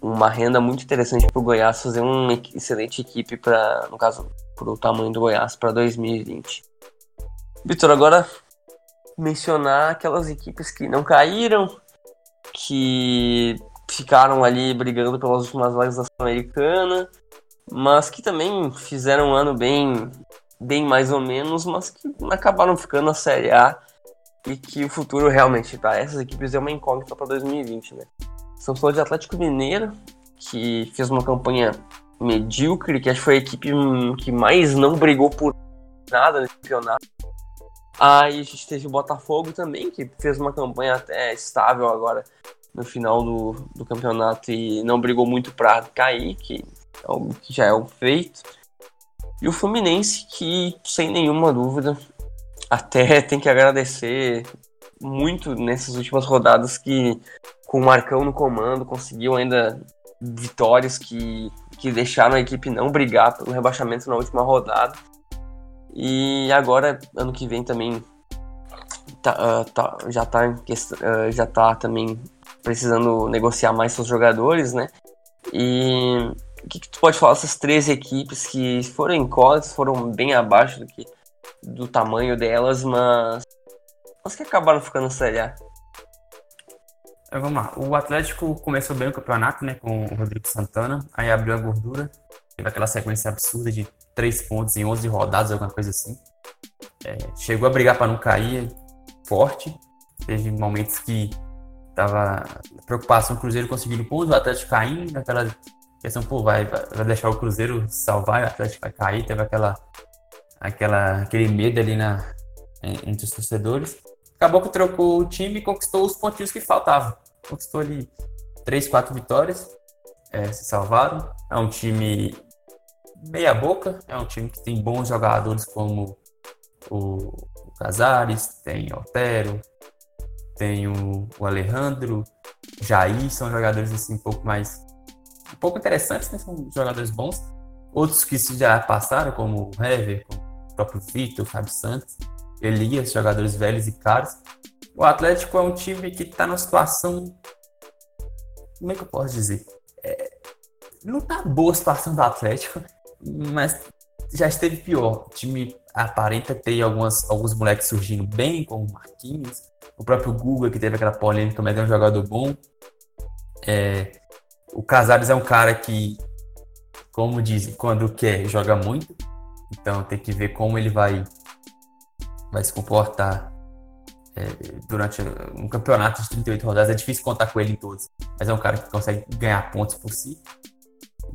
uma renda muito interessante para o Goiás fazer uma excelente equipe para, no caso, para o tamanho do Goiás para 2020. Vitor, agora mencionar aquelas equipes que não caíram, que ficaram ali brigando pelas últimas vagas da Sul-Americana, mas que também fizeram um ano bem, bem mais ou menos, mas que acabaram ficando na Série A e que o futuro realmente para essas equipes é uma incógnita para 2020, né? Estamos falando de Atlético Mineiro, que fez uma campanha medíocre, que acho que foi a equipe que mais não brigou por nada nesse campeonato. Aí a gente teve o Botafogo também, que fez uma campanha até estável agora no final do, do campeonato e não brigou muito para cair, que, é o, que já é o feito. E o Fluminense, que sem nenhuma dúvida, até tem que agradecer muito nessas últimas rodadas que com o Marcão no comando conseguiu ainda vitórias que, que deixaram a equipe não brigar pelo rebaixamento na última rodada. E agora, ano que vem também tá, uh, tá, já, tá, uh, já tá também precisando negociar mais seus jogadores, né? E o que, que tu pode falar dessas três equipes que foram incógnitas, foram bem abaixo do que do tamanho delas, mas, mas que acabaram ficando na Série A? É, vamos lá. O Atlético começou bem o campeonato, né? Com o Rodrigo Santana. Aí abriu a gordura. Teve aquela sequência absurda de três pontos em 11 rodadas, alguma coisa assim. É, chegou a brigar para não cair forte. Teve momentos que tava preocupação o Cruzeiro conseguindo pontos, o Atlético caindo, aquela questão, pô, vai, vai deixar o Cruzeiro salvar, o Atlético vai cair, teve aquela, aquela, aquele medo ali na, entre os torcedores. Acabou que trocou o time e conquistou os pontinhos que faltavam. Conquistou ali três, quatro vitórias, é, se salvaram. É um time meia boca, é um time que tem bons jogadores como o, Casares, tem Otero, tem o, o Alejandro, Jair, são jogadores assim um pouco mais um pouco interessantes, né? São jogadores bons. Outros que já passaram, como o Hever, como o próprio Vitor, o Fábio Santos, Elias, jogadores velhos e caros. O Atlético é um time que está numa situação. Como é que eu posso dizer? É... Não tá boa a situação do Atlético, mas já esteve pior. O time aparenta ter algumas, alguns moleques surgindo bem, como o Marquinhos, o próprio Guga, que teve aquela polêmica, mas é um jogador bom. É, o Casares é um cara que, como dizem, quando quer, joga muito. Então tem que ver como ele vai, vai se comportar é, durante um campeonato de 38 rodadas. É difícil contar com ele em todos, mas é um cara que consegue ganhar pontos por si.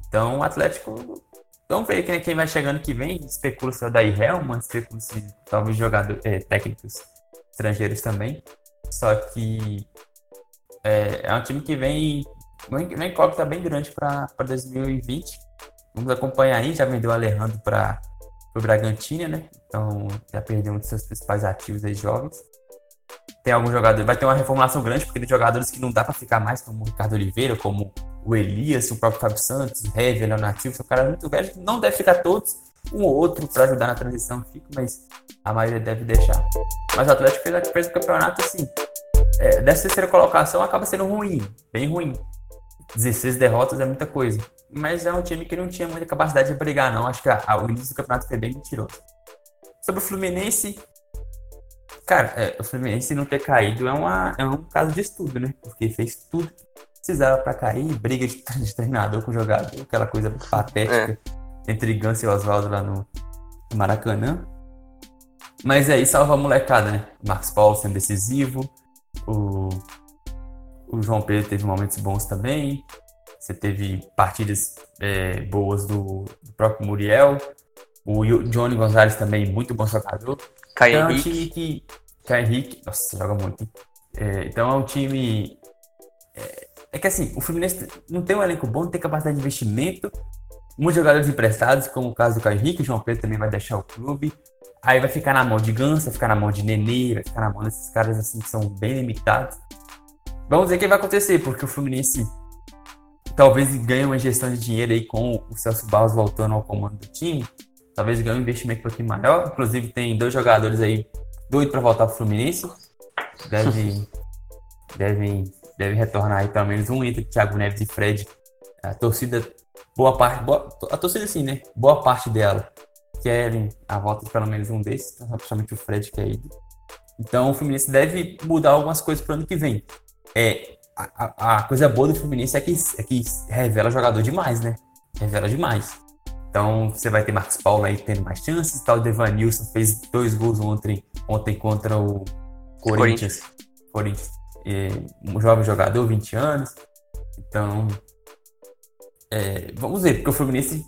Então o Atlético. Vamos ver quem, quem vai chegando que vem. Especula se é o Daí Helman, especula se talvez jogador, é, técnicos estrangeiros também. Só que é, é um time que vem uma incógnita bem grande para 2020. Vamos acompanhar aí, já vendeu o Alejandro para o Bragantino, né? Então já perdeu um dos seus principais ativos aí jovens. Tem alguns jogadores, vai ter uma reformulação grande, porque tem jogadores que não dá para ficar mais, como o Ricardo Oliveira, como o Elias, o próprio Fábio Santos, o Hever, Leonativo, são caras muito velhos, não deve ficar todos, um ou outro para ajudar na transição fica, mas a maioria deve deixar. Mas o Atlético fez, fez o campeonato assim. É, dessa terceira colocação acaba sendo ruim, bem ruim. 16 derrotas é muita coisa. Mas é um time que não tinha muita capacidade de brigar, não. Acho que a, a, o início do campeonato foi bem mentiroso. Sobre o Fluminense, cara, é, o Fluminense não ter caído é, uma, é um caso de estudo, né? Porque fez tudo precisava para cair, briga de, de, treinador com jogador, aquela coisa patética é. entre Gans e Oswaldo lá no Maracanã. Mas aí salva a molecada, né? O Marcos Paulo sendo decisivo, o, o João Pedro teve momentos bons também. Você teve partidas é, boas do, do, próprio Muriel. O Johnny Gonzalez também, muito bom jogador. Caio então, Henrique. É um time que. Caio Henrique, nossa, joga muito. É, então é um time. É, que assim, o Fluminense não tem um elenco bom, não tem capacidade de investimento. Muitos jogadores emprestados, como o caso do Caio Henrique, o João Pedro também vai deixar o clube. Aí vai ficar na mão de Ganso, vai ficar na mão de Nenê, vai ficar na mão desses caras assim que são bem limitados. Vamos ver o que vai acontecer, porque o Fluminense talvez ganhe uma injeção de dinheiro aí com o Celso Barros voltando ao comando do time. Talvez ganhe um investimento um pouquinho maior. Inclusive, tem dois jogadores aí doidos para voltar pro Fluminense. Deve, devem, devem retornar aí pelo menos um entre Thiago Neves e Fred. A torcida, boa parte, boa, a torcida sim, né? Boa parte dela querem a volta de pelo menos um desses, principalmente o Fred que é ido. Então o Fluminense deve mudar algumas coisas para o ano que vem. É, a, a, coisa boa do Fluminense é que, é que revela jogador demais, né? Revela demais. Então você vai ter Marcos Paulo aí tendo mais chances. Tal, Devanilson fez dois gols ontem, ontem contra o Corinthians. Corinthians. Corinthians. Um jovem jogador, 20 anos. Então, é, vamos ver, porque o Fluminense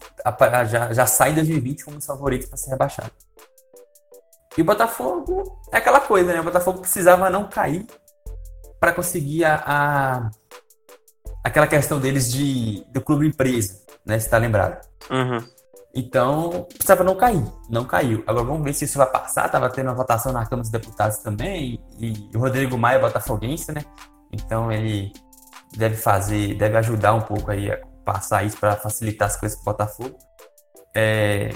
já, já sai em 2020 como um dos favoritos para ser rebaixado. E o Botafogo é aquela coisa, né? O Botafogo precisava não cair para conseguir a, a, aquela questão deles de do clube empresa, né? Se tá lembrado. Uhum. Então, precisava não cair. Não caiu. Agora vamos ver se isso vai passar. Tava tendo uma votação na Câmara dos Deputados também. E o Rodrigo Maia é botafoguense, né? Então ele deve fazer, deve ajudar um pouco aí a passar isso para facilitar as coisas para o Botafogo. É,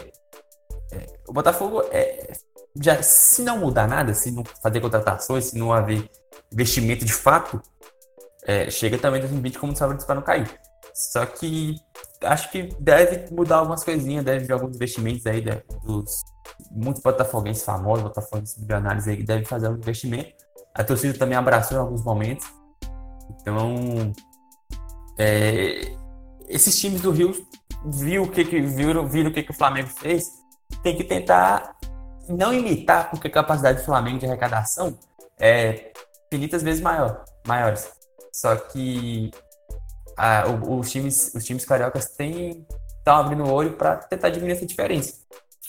é, o Botafogo, é, já, se não mudar nada, se não fazer contratações, se não haver investimento de fato, é, chega também 2020 como favorito para não cair. Só que acho que deve mudar algumas coisinhas, deve vir alguns investimentos aí né, dos muitos botafoguenses famosos, botafoguenses milionários aí que devem fazer um investimento. A torcida também abraçou em alguns momentos. Então, é, esses times do Rio viu o que, que viram, viram o que, que o Flamengo fez, tem que tentar não imitar, porque a capacidade do Flamengo de arrecadação é infinitas vezes maior, maiores. Só que a, os, times, os times cariocas têm estão abrindo o olho para tentar diminuir essa diferença.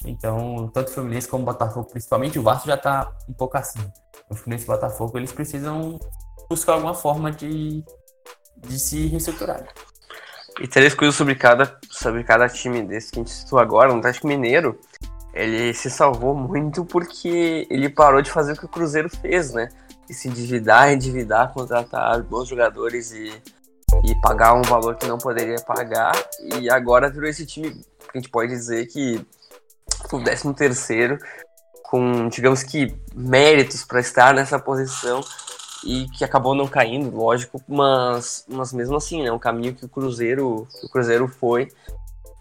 Então, tanto o Fluminense como o Botafogo, principalmente, o Vasco já está um pouco acima. O Fluminense e o Botafogo, eles precisam buscar alguma forma de, de se reestruturar. E três coisas sobre cada, sobre cada time desse que a gente citou agora. No Atlético Mineiro, ele se salvou muito porque ele parou de fazer o que o Cruzeiro fez, né? E se endividar, endividar, contratar bons jogadores e, e pagar um valor que não poderia pagar. E agora virou esse time que a gente pode dizer que o 13 terceiro com, digamos que, méritos para estar nessa posição e que acabou não caindo, lógico, mas, mas mesmo assim, né, um caminho que o Cruzeiro, o Cruzeiro foi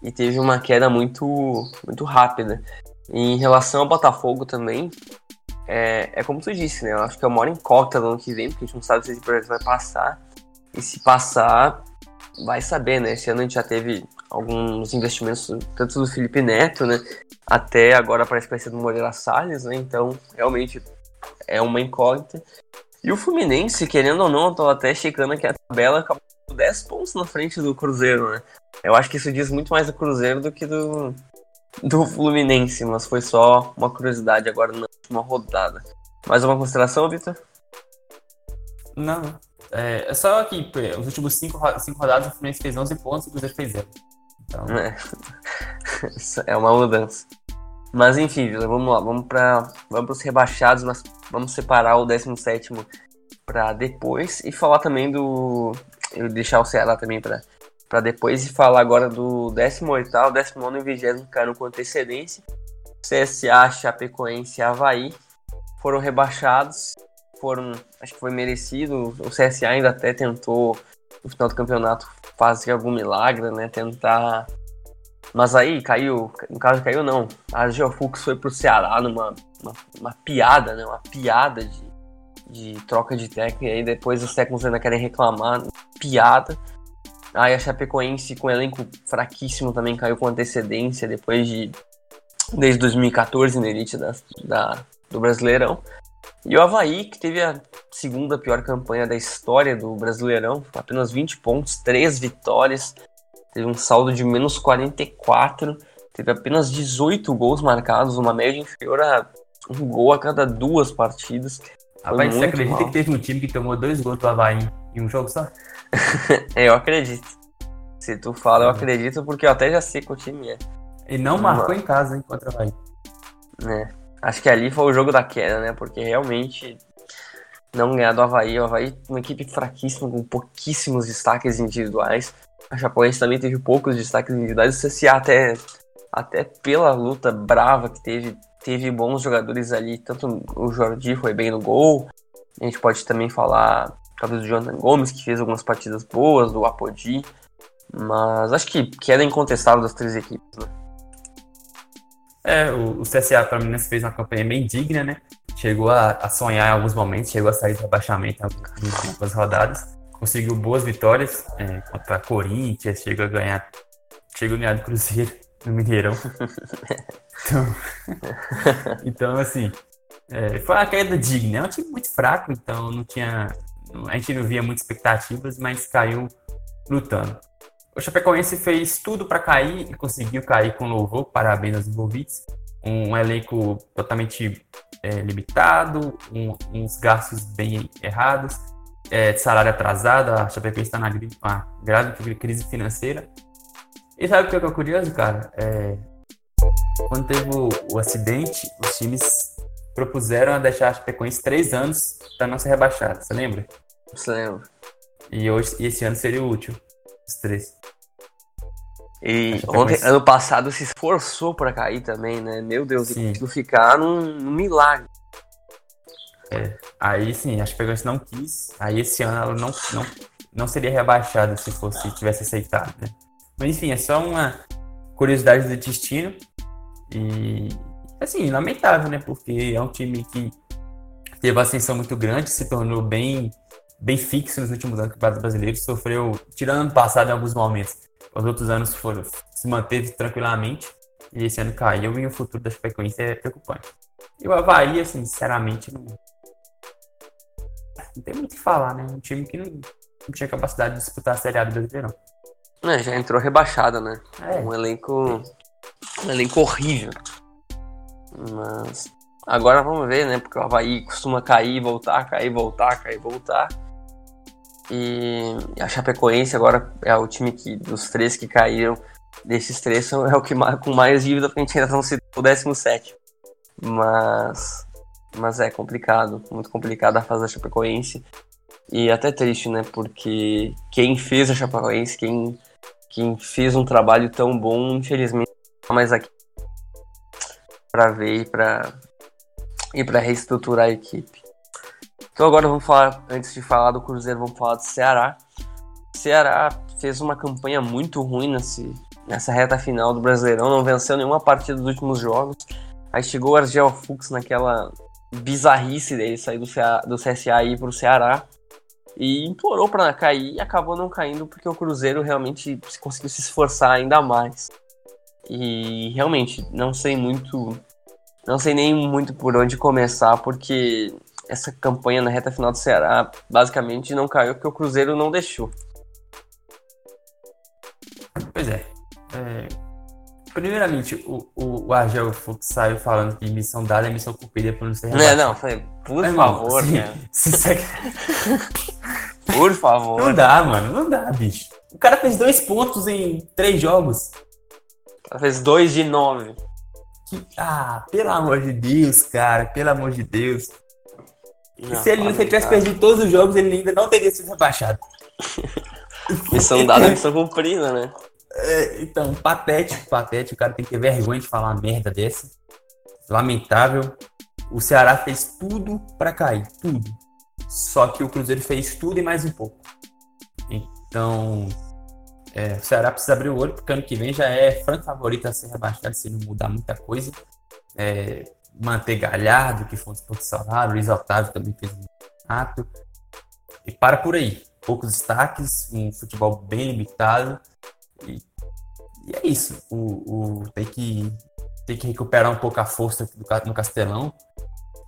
e teve uma queda muito, muito rápida. Em relação ao Botafogo também, é, é como tu disse, né, eu acho que é uma hora incógnita no ano que vem, porque a gente não sabe se esse projeto vai passar, e se passar, vai saber, né, esse ano a gente já teve alguns investimentos, tanto do Felipe Neto, né, até agora parece que vai ser do Moreira Salles, né, então realmente é uma incógnita. E o Fluminense, querendo ou não, eu tô até checando aqui a tabela, acabou com 10 pontos na frente do Cruzeiro, né? Eu acho que isso diz muito mais do Cruzeiro do que do, do Fluminense, mas foi só uma curiosidade agora na última rodada. Mais uma consideração, Vitor? Não. É, é só que os últimos 5 cinco, cinco rodadas o Fluminense fez 11 pontos e o Cruzeiro fez 0. Então... É. é uma mudança. Mas enfim, vamos lá, vamos para vamos os rebaixados, mas vamos separar o 17 para depois e falar também do. Eu deixar o Ceará também para depois e falar agora do 18, 19 e 20 caíram com antecedência. CSA, Chapecoense e Havaí foram rebaixados, foram, acho que foi merecido. O CSA ainda até tentou no final do campeonato fazer algum milagre, né? Tentar mas aí caiu, no caso caiu não, a Geofux foi pro Ceará numa uma, uma piada, né? Uma piada de, de troca de técnico, e aí depois os técnicos ainda querem reclamar, piada. Aí a Chapecoense com elenco fraquíssimo também caiu com antecedência depois de. desde 2014 na elite da, da, do Brasileirão. E o Havaí, que teve a segunda pior campanha da história do Brasileirão, apenas 20 pontos, 3 vitórias, teve um saldo de menos 44, teve apenas 18 gols marcados, uma média inferior a um gol a cada duas partidas. Rapaz, você acredita mal. que teve um time que tomou dois gols do Havaí em um jogo só? é, eu acredito. Se tu fala, eu acredito, porque eu até já sei que o time é. E não marcou em casa, hein, contra o Havaí. É. Acho que ali foi o jogo da queda, né? Porque realmente não ganhar do Havaí. O Havaí uma equipe fraquíssima, com pouquíssimos destaques individuais. A Chapecoense também teve poucos destaques individuais. O CSA até, até pela luta brava que teve, teve bons jogadores ali. Tanto o Jordi foi bem no gol. A gente pode também falar talvez do Jonathan Gomes, que fez algumas partidas boas, do Apodi. Mas acho que queda incontestável das três equipes, né? É, o, o CSA para mim fez uma campanha bem digna, né? Chegou a, a, sonhar em alguns momentos, chegou a sair do rebaixamento em algumas rodadas conseguiu boas vitórias é, contra a Corinthians, chegou a ganhar, chegou a ganhar do Cruzeiro no Mineirão. Então, então assim, é, foi uma queda digna. É um time muito fraco, então não tinha. A gente não via muitas expectativas, mas caiu lutando. O Chapecoense fez tudo para cair e conseguiu cair com louvor. Parabéns aos envolvidos. Um elenco totalmente é, limitado, um, uns gastos bem errados, é, salário atrasado. A Chapecoense está na uma grave crise financeira. E sabe o que é curioso, cara? É, quando teve o, o, acidente, os times propuseram a deixar a Chapecoense três anos para não ser rebaixada. Você lembra? Você lembra. E, hoje, e esse ano seria o último. Os três. E ontem, ano passado se esforçou para cair também, né? Meu Deus, sim. e conseguiu ficar num, num milagre. É, aí sim, a Chapecoense não quis. Aí esse ano ela não, não, não seria rebaixada se fosse tivesse aceitado, né? Mas enfim, é só uma curiosidade do destino. E assim, lamentável, né? Porque é um time que teve ascensão muito grande, se tornou bem, bem fixo nos últimos anos do Campeonato Brasileiro, sofreu, tirando ano passado em alguns momentos, os outros anos foram, se manteve tranquilamente e esse ano caiu e o futuro da Chapecoense é preocupante. E o Havaí, assim, sinceramente, não, não tem muito o que falar, né? Um time que não, não tinha capacidade de disputar a Série A do Brasileirão. É, já entrou rebaixada, né? É. Um elenco. Um elenco horrível. Mas. Agora vamos ver, né? Porque o Havaí costuma cair, voltar, cair, voltar, cair, voltar. E a Chapecoense agora é o time que, dos três que caíram, desses três, é o que com mais dívida, porque a gente ainda não se o 17. Mas, mas é complicado, muito complicado a fase da Chapecoense. E até triste, né? Porque quem fez a Chapecoense, quem, quem fez um trabalho tão bom, infelizmente, não tá mais aqui para ver e para e para reestruturar a equipe. Então agora vamos falar, antes de falar do Cruzeiro, vamos falar do Ceará. O Ceará fez uma campanha muito ruim nesse, nessa reta final do Brasileirão, não venceu nenhuma partida dos últimos jogos. Aí chegou o Argel Fux naquela bizarrice dele sair do, CA, do CSA e ir pro Ceará e implorou para cair e acabou não caindo porque o Cruzeiro realmente conseguiu se esforçar ainda mais. E realmente não sei muito, não sei nem muito por onde começar porque essa campanha na reta final do Ceará basicamente não caiu porque o Cruzeiro não deixou. Pois é. é primeiramente, o, o, o Argel Fux saiu falando que missão dada é missão cumprida por não ser. Não, não, foi, por é, favor, mano, cara. por favor. Não dá, mano, não dá, bicho. O cara fez dois pontos em três jogos. O cara fez dois de nove. Que... Ah, pelo amor de Deus, cara, pelo amor de Deus. Não, se ele, ele tivesse perdido todos os jogos, ele ainda não teria sido rebaixado. missão dada, missão cumprida, né? É, então, patético, patético. O cara tem que ter vergonha de falar uma merda dessa. Lamentável. O Ceará fez tudo para cair, tudo. Só que o Cruzeiro fez tudo e mais um pouco. Então, é, o Ceará precisa abrir o olho, porque ano que vem já é franco favorito a ser rebaixado se não mudar muita coisa. É, manter Galhardo, que foi um disputa salário, Luiz Otávio também fez um ato. E para por aí. Poucos destaques, um futebol bem limitado. E, e é isso. O, o, tem, que, tem que recuperar um pouco a força do, no Castelão,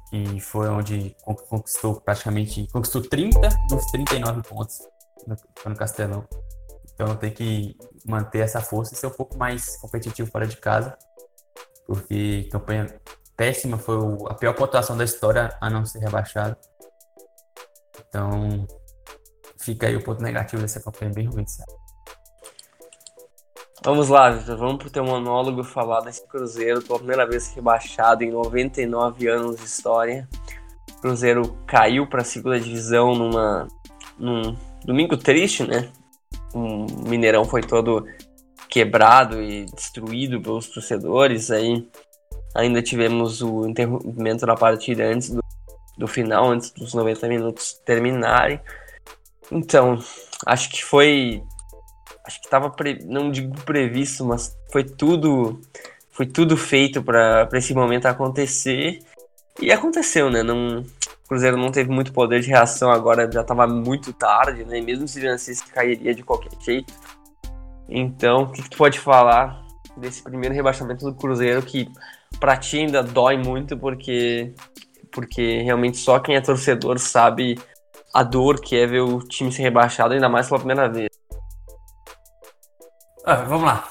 que foi onde conquistou praticamente conquistou 30 dos 39 pontos no, no Castelão. Então tem que manter essa força e ser um pouco mais competitivo fora de casa, porque campanha péssima foi a pior pontuação da história a não ser rebaixado. Então fica aí o ponto negativo dessa campanha bem ruim, sabe? Vamos lá, Vitor, vamos pro teu monólogo falar desse Cruzeiro, pela primeira vez rebaixado em 99 anos de história. O Cruzeiro caiu para a segunda divisão numa num domingo triste, né? O Mineirão foi todo quebrado e destruído pelos torcedores. Aí ainda tivemos o interrompimento da partida antes do, do final, antes dos 90 minutos terminarem. Então, acho que foi acho que estava não digo previsto, mas foi tudo foi tudo feito para esse momento acontecer e aconteceu, né? Não, o Cruzeiro não teve muito poder de reação agora, já estava muito tarde, né? Mesmo se vencesse, cairia de qualquer jeito. Então, o que, que tu pode falar desse primeiro rebaixamento do Cruzeiro que pra ti ainda dói muito porque porque realmente só quem é torcedor sabe a dor que é ver o time ser rebaixado, ainda mais pela primeira vez. Ah, vamos lá.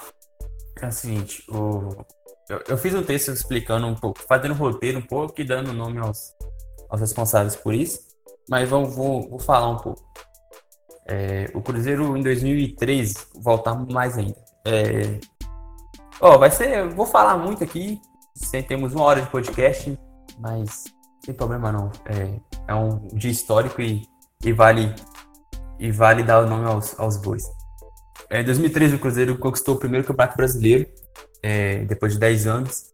É o seguinte, o... eu, eu, fiz um texto explicando um pouco, fazendo um roteiro um pouco e dando nome aos, aos responsáveis por isso, mas vamos, vou, vou falar um pouco. É, o Cruzeiro em 2013, voltar mais ainda. É, ó, vai ser, vou falar muito aqui, temos uma hora de podcast, mas sem problema não. É, é um dia histórico e, e vale e vale dar o nome aos, aos bois. É, em 2013 o Cruzeiro conquistou o primeiro campeonato brasileiro, é, depois de 10 anos,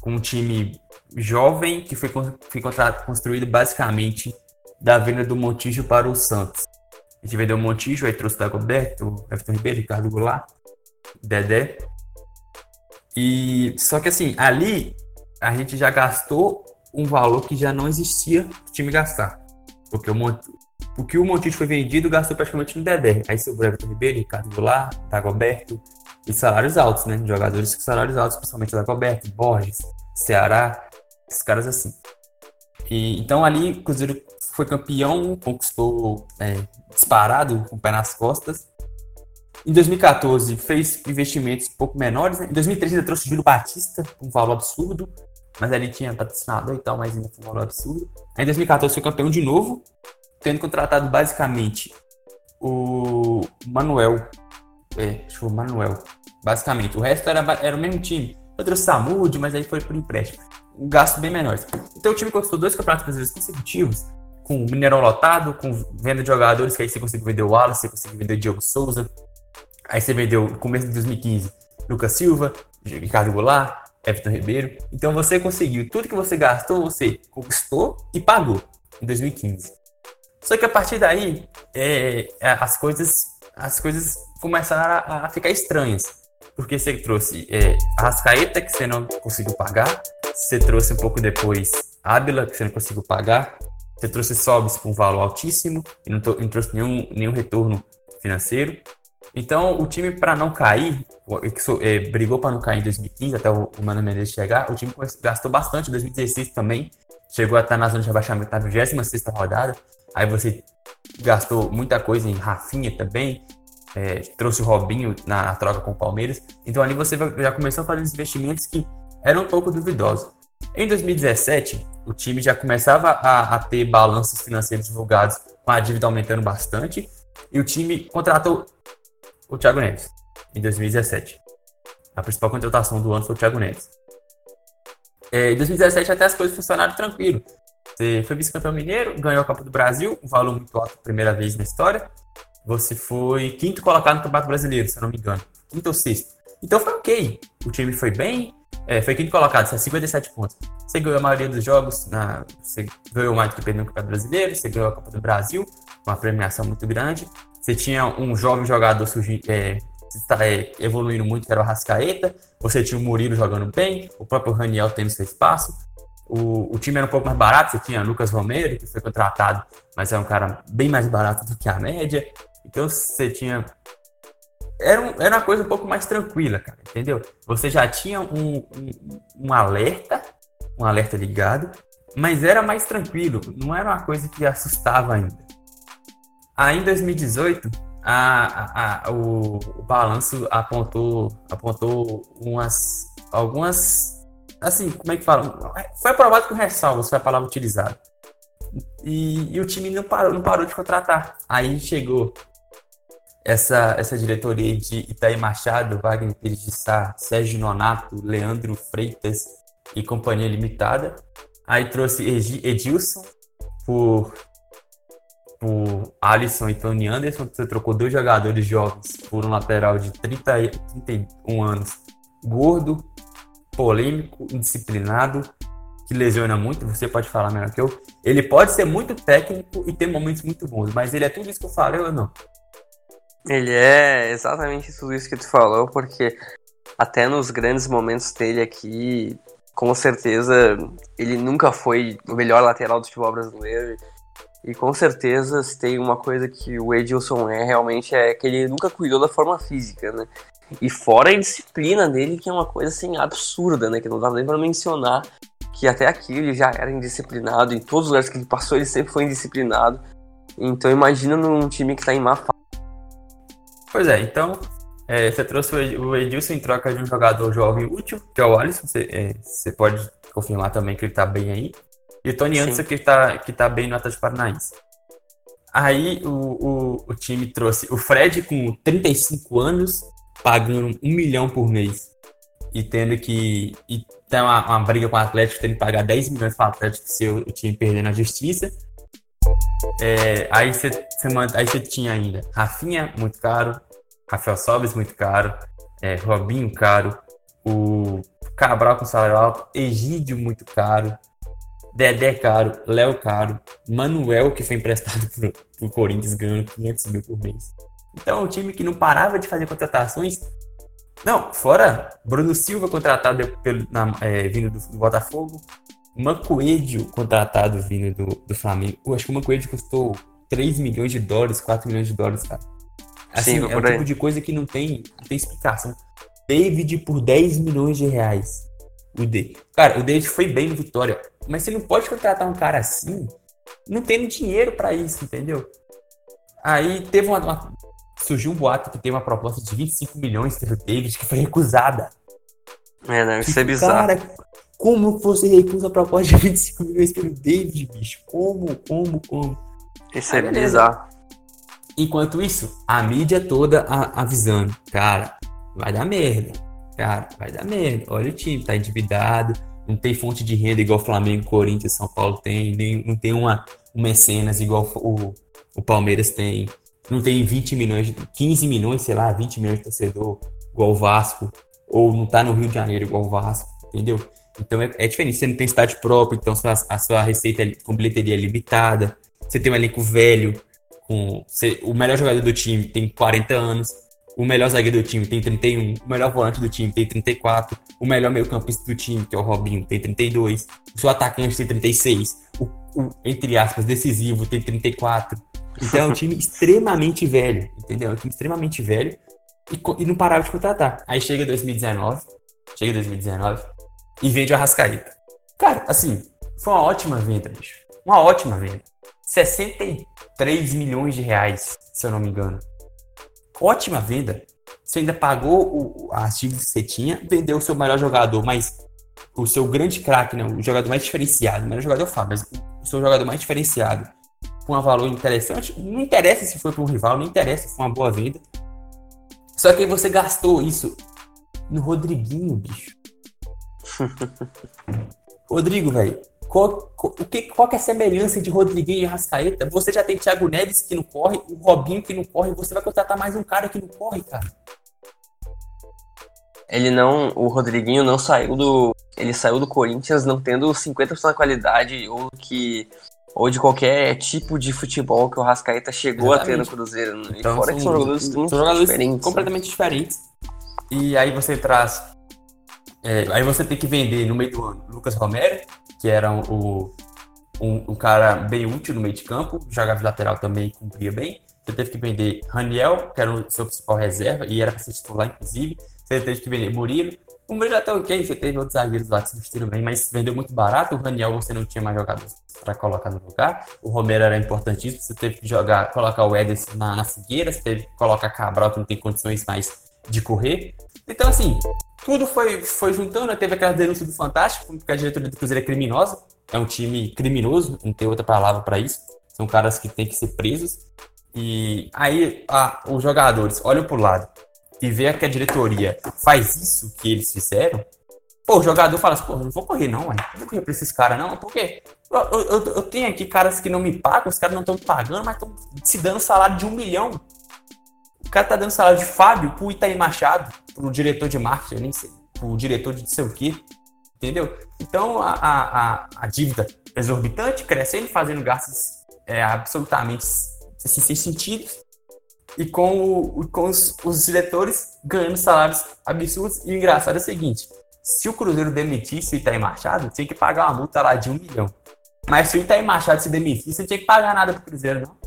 com um time jovem que foi, foi construído basicamente da venda do Montijo para o Santos. A gente vendeu o Montijo, aí trouxe o Dagoberto, Everton Ribeiro, Ricardo Goulart, Dedé. E só que assim, ali a gente já gastou um valor que já não existia o time gastar. Porque o, Mont... o que o Montijo foi vendido gastou praticamente no Dedé. Aí sobrou Everton Ribeiro, Ricardo Goulart, Dagoberto e salários altos, né? Jogadores com salários altos, principalmente Dagoberto, Borges, Ceará, esses caras assim. E, então ali o Cruzeiro foi campeão, conquistou é, disparado, com o pé nas costas. Em 2014 fez investimentos um pouco menores. Né? Em 2013 ele trouxe o Júlio Batista, um valor absurdo. Mas ali tinha patrocinador e tal, mas ainda foi um valor absurdo. Em 2014 foi campeão de novo, tendo contratado basicamente o Manuel. É, acho o Manuel. Basicamente. O resto era, era o mesmo time. Eu trouxe Samud, mas aí foi por empréstimo. Um gasto bem menor. Então o time conquistou dois campeonatos brasileiros consecutivos com o Mineirão lotado, com venda de jogadores, que aí você conseguiu vender o Wallace, você conseguiu vender o Diogo Souza. Aí você vendeu, no começo de 2015, Lucas Silva, Ricardo Goulart, Everton Ribeiro. Então você conseguiu tudo que você gastou, você conquistou e pagou em 2015. Só que a partir daí, é, é, as coisas as coisas começaram a, a ficar estranhas. Porque você trouxe é, a Rascaeta, que você não conseguiu pagar. Você trouxe um pouco depois Ábila, que você não conseguiu pagar. Você trouxe Sobs com um valor altíssimo e não, não trouxe nenhum, nenhum retorno financeiro. Então, o time, para não cair, é, brigou para não cair em 2015, até o, o Mano Menezes chegar. O time gastou bastante em 2016 também. Chegou a estar na zona de rebaixamento na 26 rodada. Aí você gastou muita coisa em Rafinha também. É, trouxe o Robinho na, na, troca com o Palmeiras. Então ali você já começou a fazer investimentos que eram um pouco duvidosos. Em 2017, o time já começava a, a ter balanços financeiros divulgados com a dívida aumentando bastante e o time contratou o Thiago Neves em 2017. A principal contratação do ano foi o Thiago Neves. É, em 2017 até as coisas funcionaram tranquilo. Você foi vice-campeão mineiro, ganhou a Copa do Brasil, um valor muito alto, primeira vez na história. Você foi quinto colocado no Campeonato Brasileiro, se eu não me engano. Quinto ou sexto. Então foi ok. O time foi bem, é, foi quinto colocado, 57 pontos. Você ganhou a maioria dos jogos, na, você ganhou mais do que perdeu no Campeonato Brasileiro, você ganhou a Copa do Brasil, uma premiação muito grande. Você tinha um jovem jogador surgindo, é, é, evoluindo muito, que era o Rascaeta. Você tinha o Murilo jogando bem, o próprio Raniel tendo seu espaço. O, o time era um pouco mais barato, você tinha Lucas Romero, que foi contratado, mas é um cara bem mais barato do que a média. Então você tinha era, um, era uma coisa um pouco mais tranquila, cara, entendeu? Você já tinha um, um, um, alerta, um alerta ligado, mas era mais tranquilo, não era uma coisa que assustava ainda. Aí em 2018, a, a, a, o, o balanço apontou, apontou umas, algumas, assim, como é que fala? Foi aprovado com ressalvas, foi a palavra utilizada. E, e, o time não parou, não parou de contratar. Aí chegou essa, essa diretoria de Itaí Machado, Wagner Pires de Sá, Sérgio Nonato, Leandro Freitas e Companhia Limitada. Aí trouxe Edilson por, por Alisson e Tony Anderson. Você trocou dois jogadores jovens por um lateral de 30, 31 anos, gordo, polêmico, indisciplinado, que lesiona muito. Você pode falar melhor que eu. Ele pode ser muito técnico e ter momentos muito bons, mas ele é tudo isso que eu falei ou não? Ele é exatamente tudo isso que tu falou, porque até nos grandes momentos dele aqui, com certeza ele nunca foi o melhor lateral do futebol brasileiro. E com certeza, se tem uma coisa que o Edilson é realmente é que ele nunca cuidou da forma física, né? E fora a disciplina dele, que é uma coisa assim absurda, né? Que não dá nem pra mencionar que até aqui ele já era indisciplinado, em todos os lugares que ele passou ele sempre foi indisciplinado. Então imagina num time que tá em má fase. Pois é, então é, você trouxe o Edilson em troca de um jogador jovem útil, que é o Alisson, você, é, você pode confirmar também que ele tá bem aí. E o Tony Anderson, que tá, que tá bem no Atlético Paranaense. Aí o, o, o, time trouxe o Fred com 35 anos, pagando um milhão por mês. E tendo que. E tem uma, uma briga com o Atlético, tendo que pagar 10 milhões para o Atlético se o, o time perder na justiça. É, aí você aí tinha ainda Rafinha, muito caro. Rafael Sobes, muito caro. É, Robinho, caro. O Cabral com salário alto. Egídio, muito caro. Dedé caro, Léo caro, Manuel, que foi emprestado pro, pro Corinthians, ganhando 500 mil por mês. Então, um time que não parava de fazer contratações. Não, fora Bruno Silva contratado pelo, na, é, vindo do, do, Botafogo, Mancoedio contratado vindo do, do Flamengo. Eu acho que o Mancoedio custou 3 milhões de dólares, 4 milhões de dólares, cara. Assim, Sim, é o tipo de coisa que não tem, não tem explicação. David por 10 milhões de reais. O David. Cara, o David foi bem no Vitória. Mas você não pode contratar um cara assim, não tendo dinheiro para isso, entendeu? Aí teve uma, uma, Surgiu um boato que tem uma proposta de 25 milhões pelo David que foi recusada. É, deve ser bizarro. Cara, como você recusa a proposta de 25 milhões pelo David, bicho? Como, como, como? Isso é bizarro. Enquanto isso, a mídia toda avisando, cara, vai dar merda. Cara, vai dar merda. Olha o time, tá endividado não tem fonte de renda igual Flamengo, Corinthians, São Paulo tem, nem, não tem uma, uma mecenas igual o, o Palmeiras tem, não tem 20 milhões, 15 milhões, sei lá, 20 milhões de torcedor igual o Vasco, ou não tá no Rio de Janeiro igual o Vasco, entendeu? Então é, é diferente, você não tem estádio próprio, então sua, a sua receita é com bilheteria é limitada, você tem um elenco velho, com você, o melhor jogador do time tem 40 anos, o melhor zagueiro do time tem 31, o melhor volante do time tem 34, o melhor meio-campista do time, que é o Robinho, tem 32, o seu atacante tem 36, o, o entre aspas, decisivo tem 34. Então é um time extremamente velho, entendeu? É um time extremamente velho e, e não parava de contratar. Aí chega 2019, chega 2019 e vende o Arrascaeta. Cara, assim, foi uma ótima venda, bicho. Uma ótima venda. 63 milhões de reais, se eu não me engano ótima venda. Você ainda pagou o, as dívidas que você tinha, vendeu o seu melhor jogador, mas o seu grande craque, né, o jogador mais diferenciado, o melhor jogador eu falo, mas o seu jogador mais diferenciado, com um valor interessante, não interessa se foi para um rival, não interessa se foi uma boa venda. Só que você gastou isso no Rodriguinho, bicho. Rodrigo, velho, qual, qual, que, qual que é a semelhança de Rodriguinho e Rascaeta? Você já tem Thiago Neves que não corre, o Robinho que não corre, você vai contratar mais um cara que não corre, cara. Ele não. O Rodriguinho não saiu do. Ele saiu do Corinthians não tendo 50% da qualidade ou que. Ou de qualquer tipo de futebol que o Rascaeta chegou Exatamente. a ter no Cruzeiro. Então, e fora são, que são jogadores, são jogadores diferentes, né? completamente né? diferentes. E aí você traz. É, aí você tem que vender no meio do ano Lucas Romero, que era o, um, um, cara bem útil no meio de campo, jogava de lateral também cumpria bem. Você teve que vender Raniel, que era o seu principal reserva, e era para ser titular, inclusive. Você teve que vender Murilo. O Murilo até ok, você teve outros zagueiros lá que substituíram bem, mas vendeu muito barato. O Raniel você não tinha mais jogadores para colocar no lugar. O Romero era importantíssimo, você teve que jogar, colocar o Ederson na, na fogueira, você teve que colocar Cabral, que não tem condições mais de correr. Então, assim, tudo foi, foi juntando, né? teve aquela denúncia do Fantástico, porque a diretoria do Cruzeiro é criminosa, é um time criminoso, não tem outra palavra para isso. São caras que têm que ser presos. E aí os jogadores olham pro lado e vê que a diretoria faz isso que eles fizeram. Pô, o jogador fala assim, pô, não vou correr não, mano. Não vou correr pra esses caras não, porque eu, eu, eu, tenho aqui caras que não me pagam, os caras não estão pagando, mas estão se dando salário de um milhão cara tá dando salário de Fábio pro Itaí Machado, pro diretor de marketing, nem sei, pro diretor de não sei o quê. Entendeu? Então a, a, a dívida exorbitante, crescendo, fazendo gastos é, absolutamente sem sentido. E com, o, com os, os, diretores ganhando salários absurdos. E o engraçado é o seguinte: Se o Cruzeiro demitisse o Itaí Machado, tinha que pagar uma multa lá de um milhão. Mas se o Itaí Machado se demitisse, não tinha que pagar nada pro Cruzeiro, não.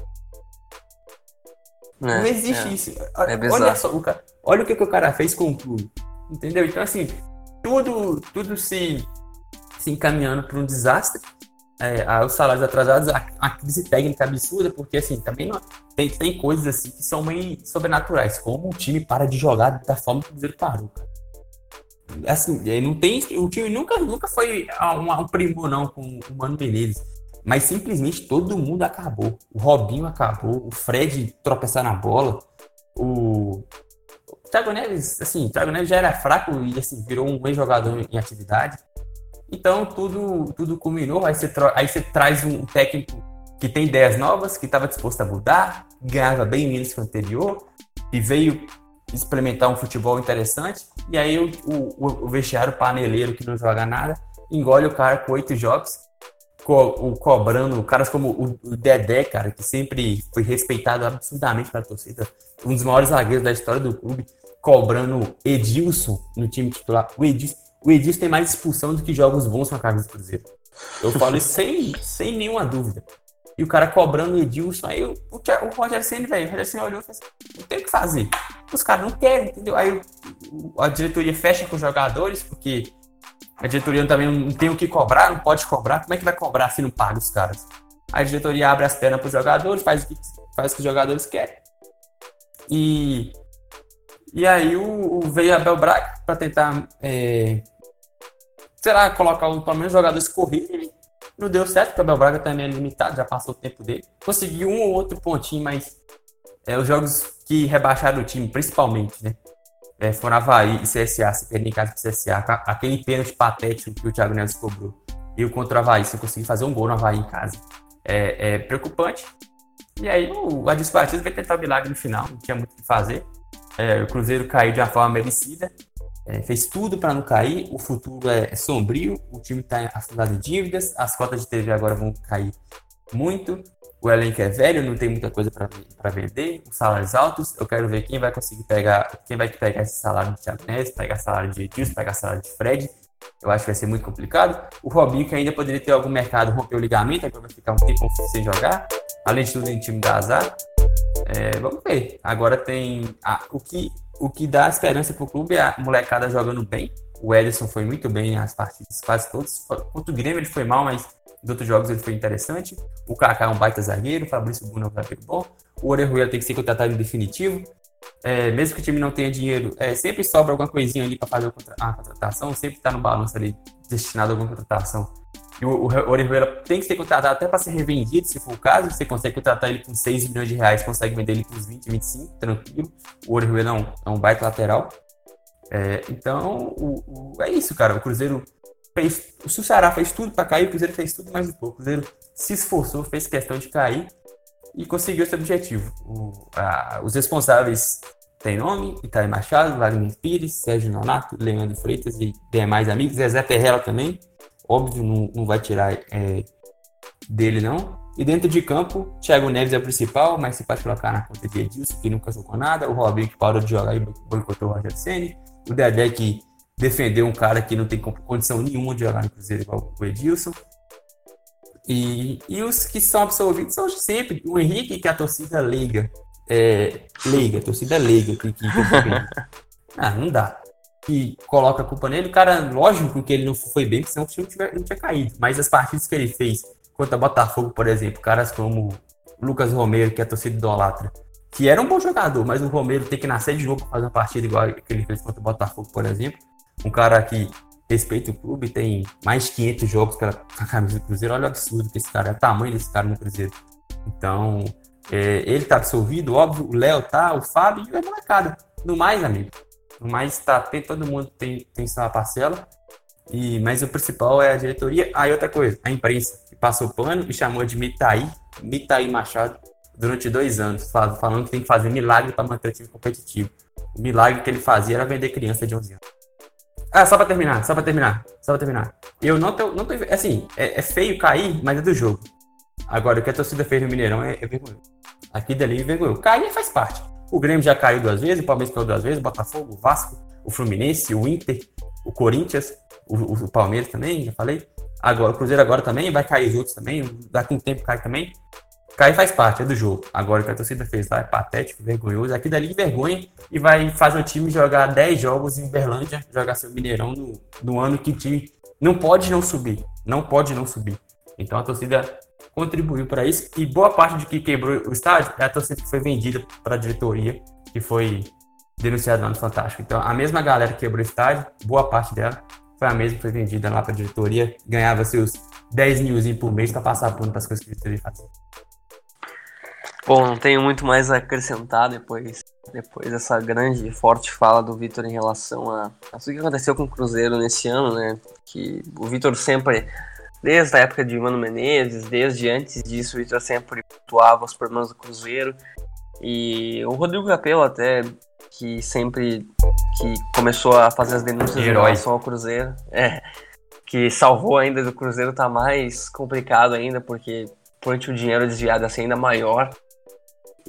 É, não existe é. isso. É olha só, o cara, olha o que, que o cara fez com o clube. Entendeu? Então, assim, tudo, tudo se, se encaminhando para um desastre. É, os salários atrasados, a, a, crise técnica absurda, porque assim, também não, tem, tem coisas assim que são meio sobrenaturais, como o time para de jogar da forma que o Cruzeiro parou, cara. Assim, não tem, o time nunca, nunca foi um, um primor não com o Mano Menezes, mas simplesmente todo mundo acabou. O Robinho acabou, o Fred tropeçar na bola, o, Thiago Neves, assim, Thiago Neves já era fraco e assim, virou um ex-jogador em atividade. Então tudo, tudo culminou. Aí você, aí você traz um técnico que tem ideias novas, que estava disposto a mudar, ganhava bem menos que o anterior, e veio experimentar um futebol interessante. E aí o, o, o vestiário paneleiro que não joga nada engole o cara com oito jogos, co, o, cobrando caras como o, Dedé, cara, que sempre foi respeitado absurdamente pela torcida, um dos maiores zagueiros da história do clube, cobrando Edilson no time titular. O Edilson, o Edilson tem mais expulsão do que jogos bons com a camisa do Cruzeiro. Eu falo isso sem, sem nenhuma dúvida. E o cara cobrando o Edilson, aí o, o, o Senna, velho, o Rogério Senna olhou e falou assim, não tem o que fazer. Os caras não querem, entendeu? Aí a diretoria fecha com os jogadores, porque a diretoria também não tem o que cobrar, não pode cobrar. Como é que vai cobrar se não paga os caras? A diretoria abre as pernas para os jogadores, faz o que, faz o que os jogadores querem. E e aí o, o veio Abel Braga para tentar, é, sei lá, colocar o, pelo menos jogadores corridos. Não deu certo, porque o Abel Braga também é limitado, já passou o tempo dele. Conseguiu um ou outro pontinho, mas é, os jogos que rebaixaram o time, principalmente, né? É, Havaí e CSA, se perder em casa pro CSA, aquele pênalti patético que o Thiago Neves cobrou. E o contra o Havaí, você conseguir fazer um gol no Havaí em casa. É, é preocupante. E aí o Adilson Batista vai tentar o milagre no final, não tinha muito o que fazer. É, o Cruzeiro caiu de uma forma merecida, é, fez tudo para não cair. O futuro é, é sombrio, o time está afundado em dívidas, as cotas de TV agora vão cair muito. O elenco é velho, não tem muita coisa para vender, os salários altos. Eu quero ver quem vai conseguir pegar, quem vai pegar esse salário de Thiago Neves, pegar salário de Edilson, pegar salário de Fred. Eu acho que vai ser muito complicado. O Robinho, que ainda poderia ter algum mercado, rompeu o ligamento, agora vai ficar um tempo sem jogar. Além de tudo, em time da azar. É, vamos ver. Agora tem. A, o, que, o que dá esperança pro clube é a molecada jogando bem. O Ederson foi muito bem nas partidas, quase todos. Contra o Grêmio ele foi mal, mas nos outros jogos ele foi interessante. O Kaká é um baita zagueiro, o Fabrício Bruno é um zagueiro bom. O Orejuela tem que ser contratado em definitivo. É, mesmo que o time não tenha dinheiro, é, sempre sobra alguma coisinha ali para fazer a contratação, sempre está no balanço ali destinado a alguma contratação. E o, o Orejuela tem que ser contratado até para ser revendido, se for o caso. Você consegue contratar ele com 6 milhões de reais, consegue vender ele por 20, 25, tranquilo. O Orejuela é um, é um baita lateral. É, então, o, o, é isso, cara. O Cruzeiro fez. O Ceará fez tudo para cair, o Cruzeiro fez tudo mais um pouco. O Cruzeiro se esforçou, fez questão de cair e conseguiu esse objetivo. O, a, os responsáveis têm nome: Itaí Machado, Wagner Pires, Sérgio Nonato, Leandro Freitas e demais amigos. Zezé Terrela também óbvio, não, não vai tirar é, dele, não. E dentro de campo, Thiago Neves é o principal, mas você pode colocar na conta de Edilson, que nunca jogou nada, o Robinho, que parou de jogar e boicotou o Roger Senni, o Dedé, que defendeu um cara que não tem condição nenhuma de jogar no Cruzeiro igual o Edilson. E, e os que são absolvidos são sempre o Henrique, que é a torcida leiga. É, leiga, torcida leiga. Que, que, ah, não dá que coloca a culpa nele. O cara, lógico que ele não foi bem, senão o time não tinha caído. Mas as partidas que ele fez contra Botafogo, por exemplo, caras como Lucas Romero, que é a torcida idolatra, que era um bom jogador, mas o Romero tem que nascer de novo para fazer uma partida igual que ele fez contra o Botafogo, por exemplo. Um cara que respeita o clube, tem mais de 500 jogos com a camisa do Cruzeiro. Olha o absurdo que esse cara é, o tamanho desse cara no Cruzeiro. Então, é, ele tá absolvido, óbvio, o Léo tá, o Fábio e a molecada. No mais, amigo, mas tá, tem, todo mundo tem, tem sua parcela. E, mas o principal é a diretoria. Aí ah, outra coisa, a imprensa, que passou pano e chamou de Mitaí, Mitaí Machado, durante dois anos, falando que tem que fazer milagre para manter o time competitivo. O milagre que ele fazia era vender criança de 11 anos. Ah, só para terminar, só para terminar, só para terminar. Eu não tô, não tô assim, é, é, feio cair, mas é do jogo. Agora, o que a torcida fez no Mineirão é, é vergonhoso. Aqui dali é vergonhoso. Cair faz parte. O Grêmio já caiu duas vezes, o Palmeiras caiu duas vezes, o Botafogo, o Vasco, o Fluminense, o Inter. o Corinthians, o, o, Palmeiras também, já falei. Agora, o Cruzeiro agora também, vai cair os outros também, daqui um tempo cai também. Cai faz parte, é do jogo. Agora o que a torcida fez lá é patético, vergonhoso. Aqui dali vergonha e vai fazer o time jogar 10 jogos em Uberlândia, jogar seu Mineirão no, no ano que time não pode não subir. Não pode não subir. Então a torcida contribuiu para isso. E boa parte de que quebrou o estádio é a torcida que foi vendida para a diretoria, que foi denunciada lá no Fantástico. Então a mesma galera que quebrou o estádio, boa parte dela, foi a mesma que foi vendida lá para a diretoria, ganhava seus 10 milzinhos por mês para passar pano para as coisas que a diretoria fazia. Bom, não tenho muito mais a acrescentar depois, depois dessa grande forte fala do Vitor em relação a, a tudo que aconteceu com o Cruzeiro nesse ano, né? Que o Vitor sempre, desde a época de Mano Menezes, desde antes disso, o Vitor sempre pontuava os problemas do Cruzeiro. E o Rodrigo Capello até, que sempre que começou a fazer as denúncias em relação ao Cruzeiro, é, que salvou ainda do Cruzeiro tá mais complicado ainda, porque o dinheiro desviado ia ser ainda maior.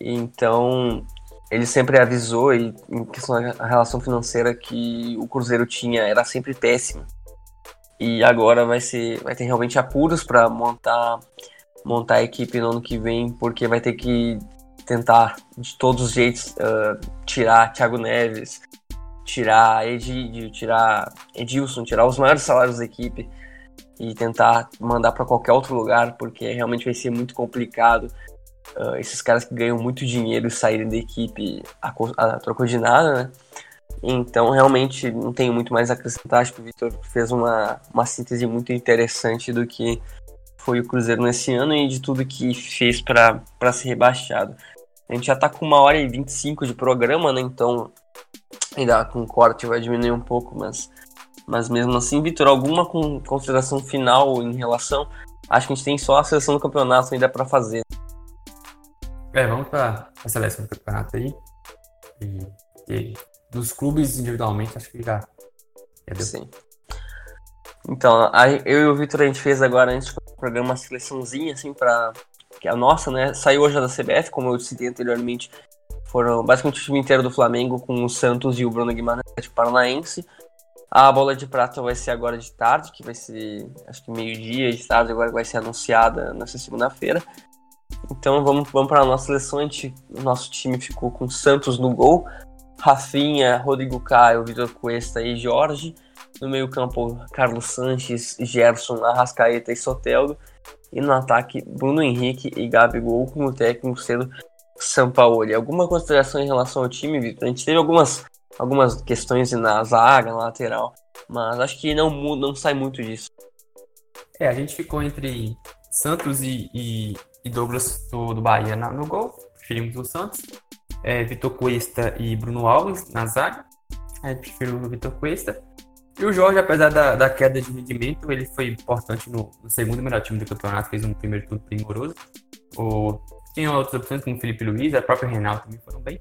Então, ele sempre avisou, e em questão da relação financeira que o Cruzeiro tinha era sempre péssima. E agora vai ser vai ter realmente apuros para montar montar a equipe no ano que vem, porque vai ter que tentar de todos os jeitos uh, tirar Thiago Neves, tirar Egidio, tirar Edilson, tirar os maiores salários da equipe e tentar mandar para qualquer outro lugar, porque realmente vai ser muito complicado uh, esses caras que ganham muito dinheiro saírem da equipe a, a troco de nada, né? Então, realmente, não tenho muito mais a acrescentar. Acho que o Vitor fez uma, uma síntese muito interessante do que foi o Cruzeiro nesse ano e de tudo que fez para ser rebaixado. A gente já está com uma hora e 25 de programa, né? Então, ainda com corte vai diminuir um pouco, mas, mas mesmo assim, Vitor, alguma consideração final em relação? Acho que a gente tem só a seleção do campeonato ainda para fazer. É, vamos para a seleção do campeonato aí. E, e, dos clubes individualmente, acho que já, já deu. Sim. Então, a, eu e o Vitor, a gente fez agora, antes do programa, uma seleçãozinha, assim, para que a nossa, né, saiu hoje da CBF, como eu citei anteriormente, foram basicamente o time inteiro do Flamengo, com o Santos e o Bruno Guimarães, de Paranaense. A bola de prata vai ser agora de tarde, que vai ser, acho que meio-dia de tarde, agora vai ser anunciada nessa segunda-feira. Então vamos, vamos para a nossa seleção. A gente, o nosso time ficou com Santos no gol, Rafinha, Rodrigo Caio, Vitor Cuesta e Jorge. No meio-campo, Carlos Sanches, Gerson, Arrascaeta e Soteldo. E no ataque, Bruno Henrique e Gabigol, com o técnico sendo Sampaoli. Alguma consideração em relação ao time, Vitor? A gente teve algumas, algumas questões na zaga, na lateral, mas acho que não, não sai muito disso. É, a gente ficou entre Santos e, e, e Douglas do, do Bahia na, no gol, preferimos o Santos. É, Vitor Cuesta e Bruno Alves na zaga, é, prefiro o Vitor Cuesta. E o Jorge, apesar da, da queda de rendimento, ele foi importante no, no, segundo melhor time do campeonato, fez um primeiro turno primoroso. O, tinha outras opções, como o Felipe Luiz, a própria Renato também foram bem.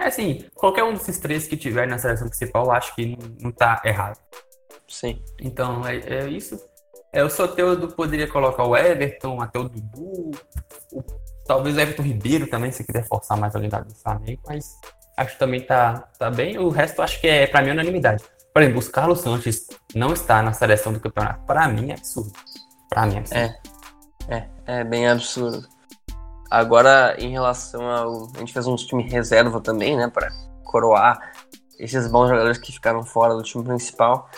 É assim, qualquer um desses três que tiver na seleção principal, acho que não, não tá errado. Sim. Então, é, é isso. É, o Soteudo poderia colocar o Everton, até o Dudu, o, talvez o Everton Ribeiro também, se quiser forçar mais a unidade do Flamengo, mas acho que também tá, tá bem. O resto acho que é, para mim, unanimidade. Por exemplo, os Carlos Sanches não está na seleção do campeonato. Para mim é absurdo. Para mim é absurdo. É, é, é bem absurdo. Agora, em relação ao. A gente fez um time reserva também, né, para coroar esses bons jogadores que ficaram fora do time principal.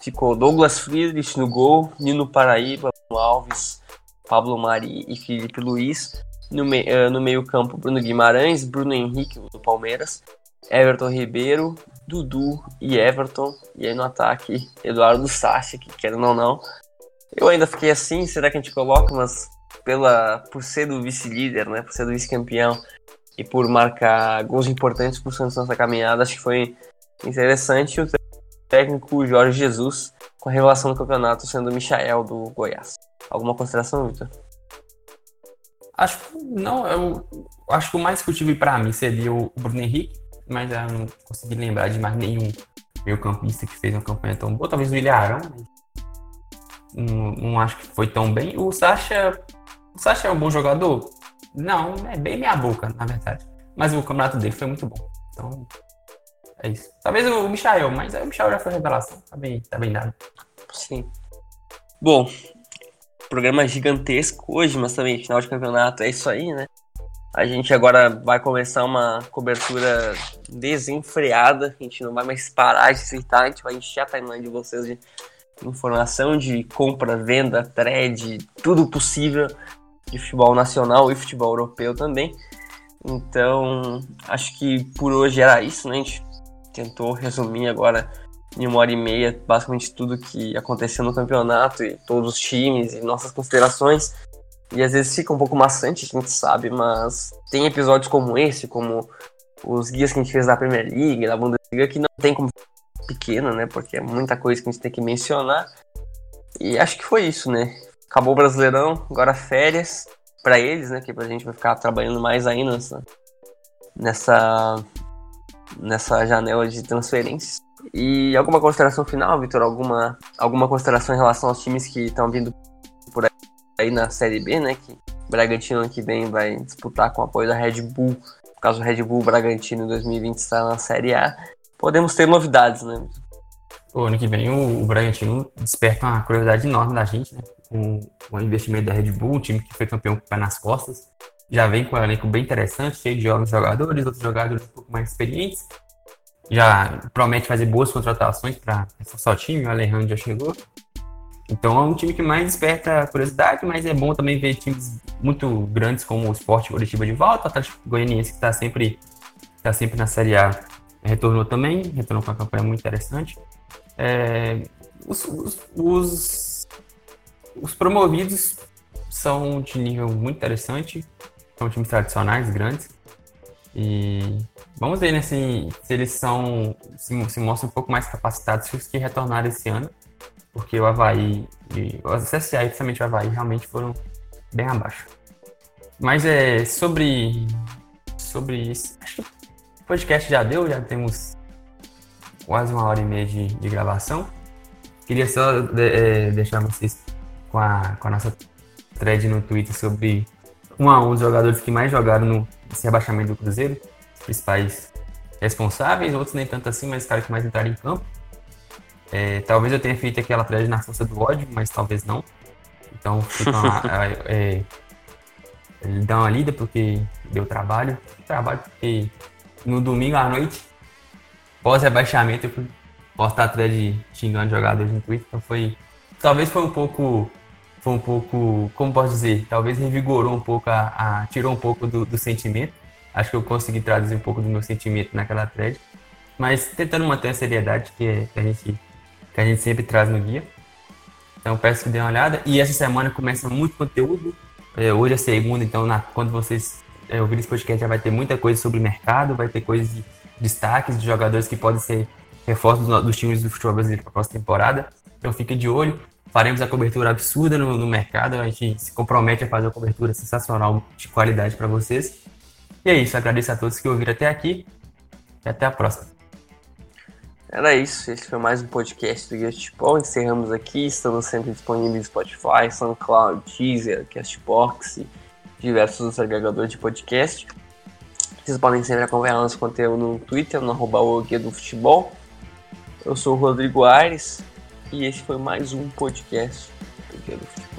Ficou Douglas Friedrich no gol, Nino Paraíba, Alves, Pablo Mari e Felipe Luiz. No, me, uh, no meio campo, Bruno Guimarães, Bruno Henrique do Palmeiras, Everton Ribeiro, Dudu e Everton. E aí no ataque, Eduardo Sacha, que querendo ou não. Eu ainda fiquei assim, será que a gente coloca? Mas pela, por ser do vice-líder, né, por ser do vice-campeão e por marcar gols importantes para o Santos nessa caminhada, acho que foi interessante. O técnico Jorge Jesus, com a revelação do campeonato sendo o Michael do Goiás. Alguma consideração, Vitor? Acho que não, eu acho que o mais discutível para mim seria o Bruno Henrique, mas eu não consegui lembrar de mais nenhum meio campista que fez uma campanha tão boa. Talvez o Ilharão, mas não, não, acho que foi tão bem. O Sacha, o Sacha é um bom jogador? Não, é bem minha boca, na verdade. Mas o campeonato dele foi muito bom. Então, É isso. Talvez o Michael, mas o Michael já foi revelação. Tá bem, tá bem dado. Sim. Bom, programa gigantesco hoje, mas também final de campeonato. É isso aí, né? A gente agora vai começar uma cobertura desenfreada. A gente não vai mais parar de citar, a gente vai encher a timeline de vocês de informação de compra, venda, trade, tudo possível de futebol nacional e futebol europeu também. Então, acho que por hoje era isso, né? A gente tentou resumir agora em uma hora e meia basicamente tudo que aconteceu no campeonato e todos os times e nossas considerações. E às vezes fica um pouco maçante, a gente sabe, mas tem episódios como esse, como os guias que a gente fez da Premier League, da Bundesliga, que não tem como pequeno, né? Porque é muita coisa que a gente tem que mencionar. E acho que foi isso, né? Acabou o Brasileirão, agora férias para eles, né? Que a gente vai ficar trabalhando mais ainda nessa, nessa, nessa janela de transferências. E alguma consideração final, Vitor? Alguma, alguma consideração em relação aos times que estão vindo por aí na Série B, né? Que o Bragantino que vem vai disputar com o apoio da Red Bull. No caso, o Red Bull Bragantino 2020 está na Série A. Podemos ter novidades, né? O ano que vem o, o Bragantino desperta uma curiosidade enorme da gente, né? Com o investimento da Red Bull, um time que foi campeão com o pé nas costas. Já vem com um elenco bem interessante, cheio de jovens jogadores, outros jogadores um pouco mais experientes já promete fazer boas contratações para reforçar o time, o Alejandro já chegou. Então é um time que mais desperta curiosidade, mas é bom também ver times muito grandes como o Sport Curitiba de volta, o Atlético Goianiense que está sempre, tá sempre na Série A retornou também, retornou com uma campanha muito interessante. É, os, os, os, os, promovidos são de nível muito interessante, são times tradicionais, grandes. E vamos ver né, se, se eles são se, se, mostram um pouco mais capacitados que os que retornaram esse ano, porque o Havaí e o CSA, principalmente o Havaí, realmente foram bem abaixo. Mas é sobre sobre isso. Acho que o podcast já deu, já temos quase uma hora e meia de, de gravação. Queria só de, é, deixar vocês com a, com a nossa thread no Twitter sobre um a um os jogadores que mais jogaram no esse rebaixamento do Cruzeiro, os principais responsáveis, outros nem tanto assim, mas os caras que mais entraram em campo. É, talvez eu tenha feito aquela thread na força do ódio, mas talvez não. Então fica uma, é, dá uma lida porque deu trabalho. Trabalho porque no domingo à noite, pós rebaixamento, eu fui postar a thread xingando jogadores no Twitter. Então foi. Talvez foi um pouco foi um pouco, como posso dizer, talvez revigorou um pouco, a, a tirou um pouco do, do, sentimento. Acho que eu consegui traduzir um pouco do meu sentimento naquela thread, mas tentando manter a seriedade que, é, que, a, gente, que a gente sempre traz no guia. Então peço que dê uma olhada. E essa semana começa muito conteúdo. É, hoje é segunda, então na, quando vocês é, ouvirem esse podcast já vai ter muita coisa sobre mercado, vai ter coisas de destaques de jogadores que podem ser reforços dos, dos times do futebol brasileiro para a próxima temporada. Então fique de olho faremos a cobertura absurda no, no, mercado. A gente se compromete a fazer uma cobertura sensacional de qualidade para vocês. E é isso, agradeço a todos que ouviram até aqui e até a próxima. Era isso, esse foi mais um podcast do Futebol. Encerramos aqui, estamos sempre disponíveis no Spotify, SoundCloud, Deezer, Castbox e diversos agregadores de podcast. Vocês podem sempre acompanhar nosso conteúdo no Twitter, no arroba do Futebol. Eu sou o Rodrigo Aires, e esse foi mais um podcast do Guia do Futebol.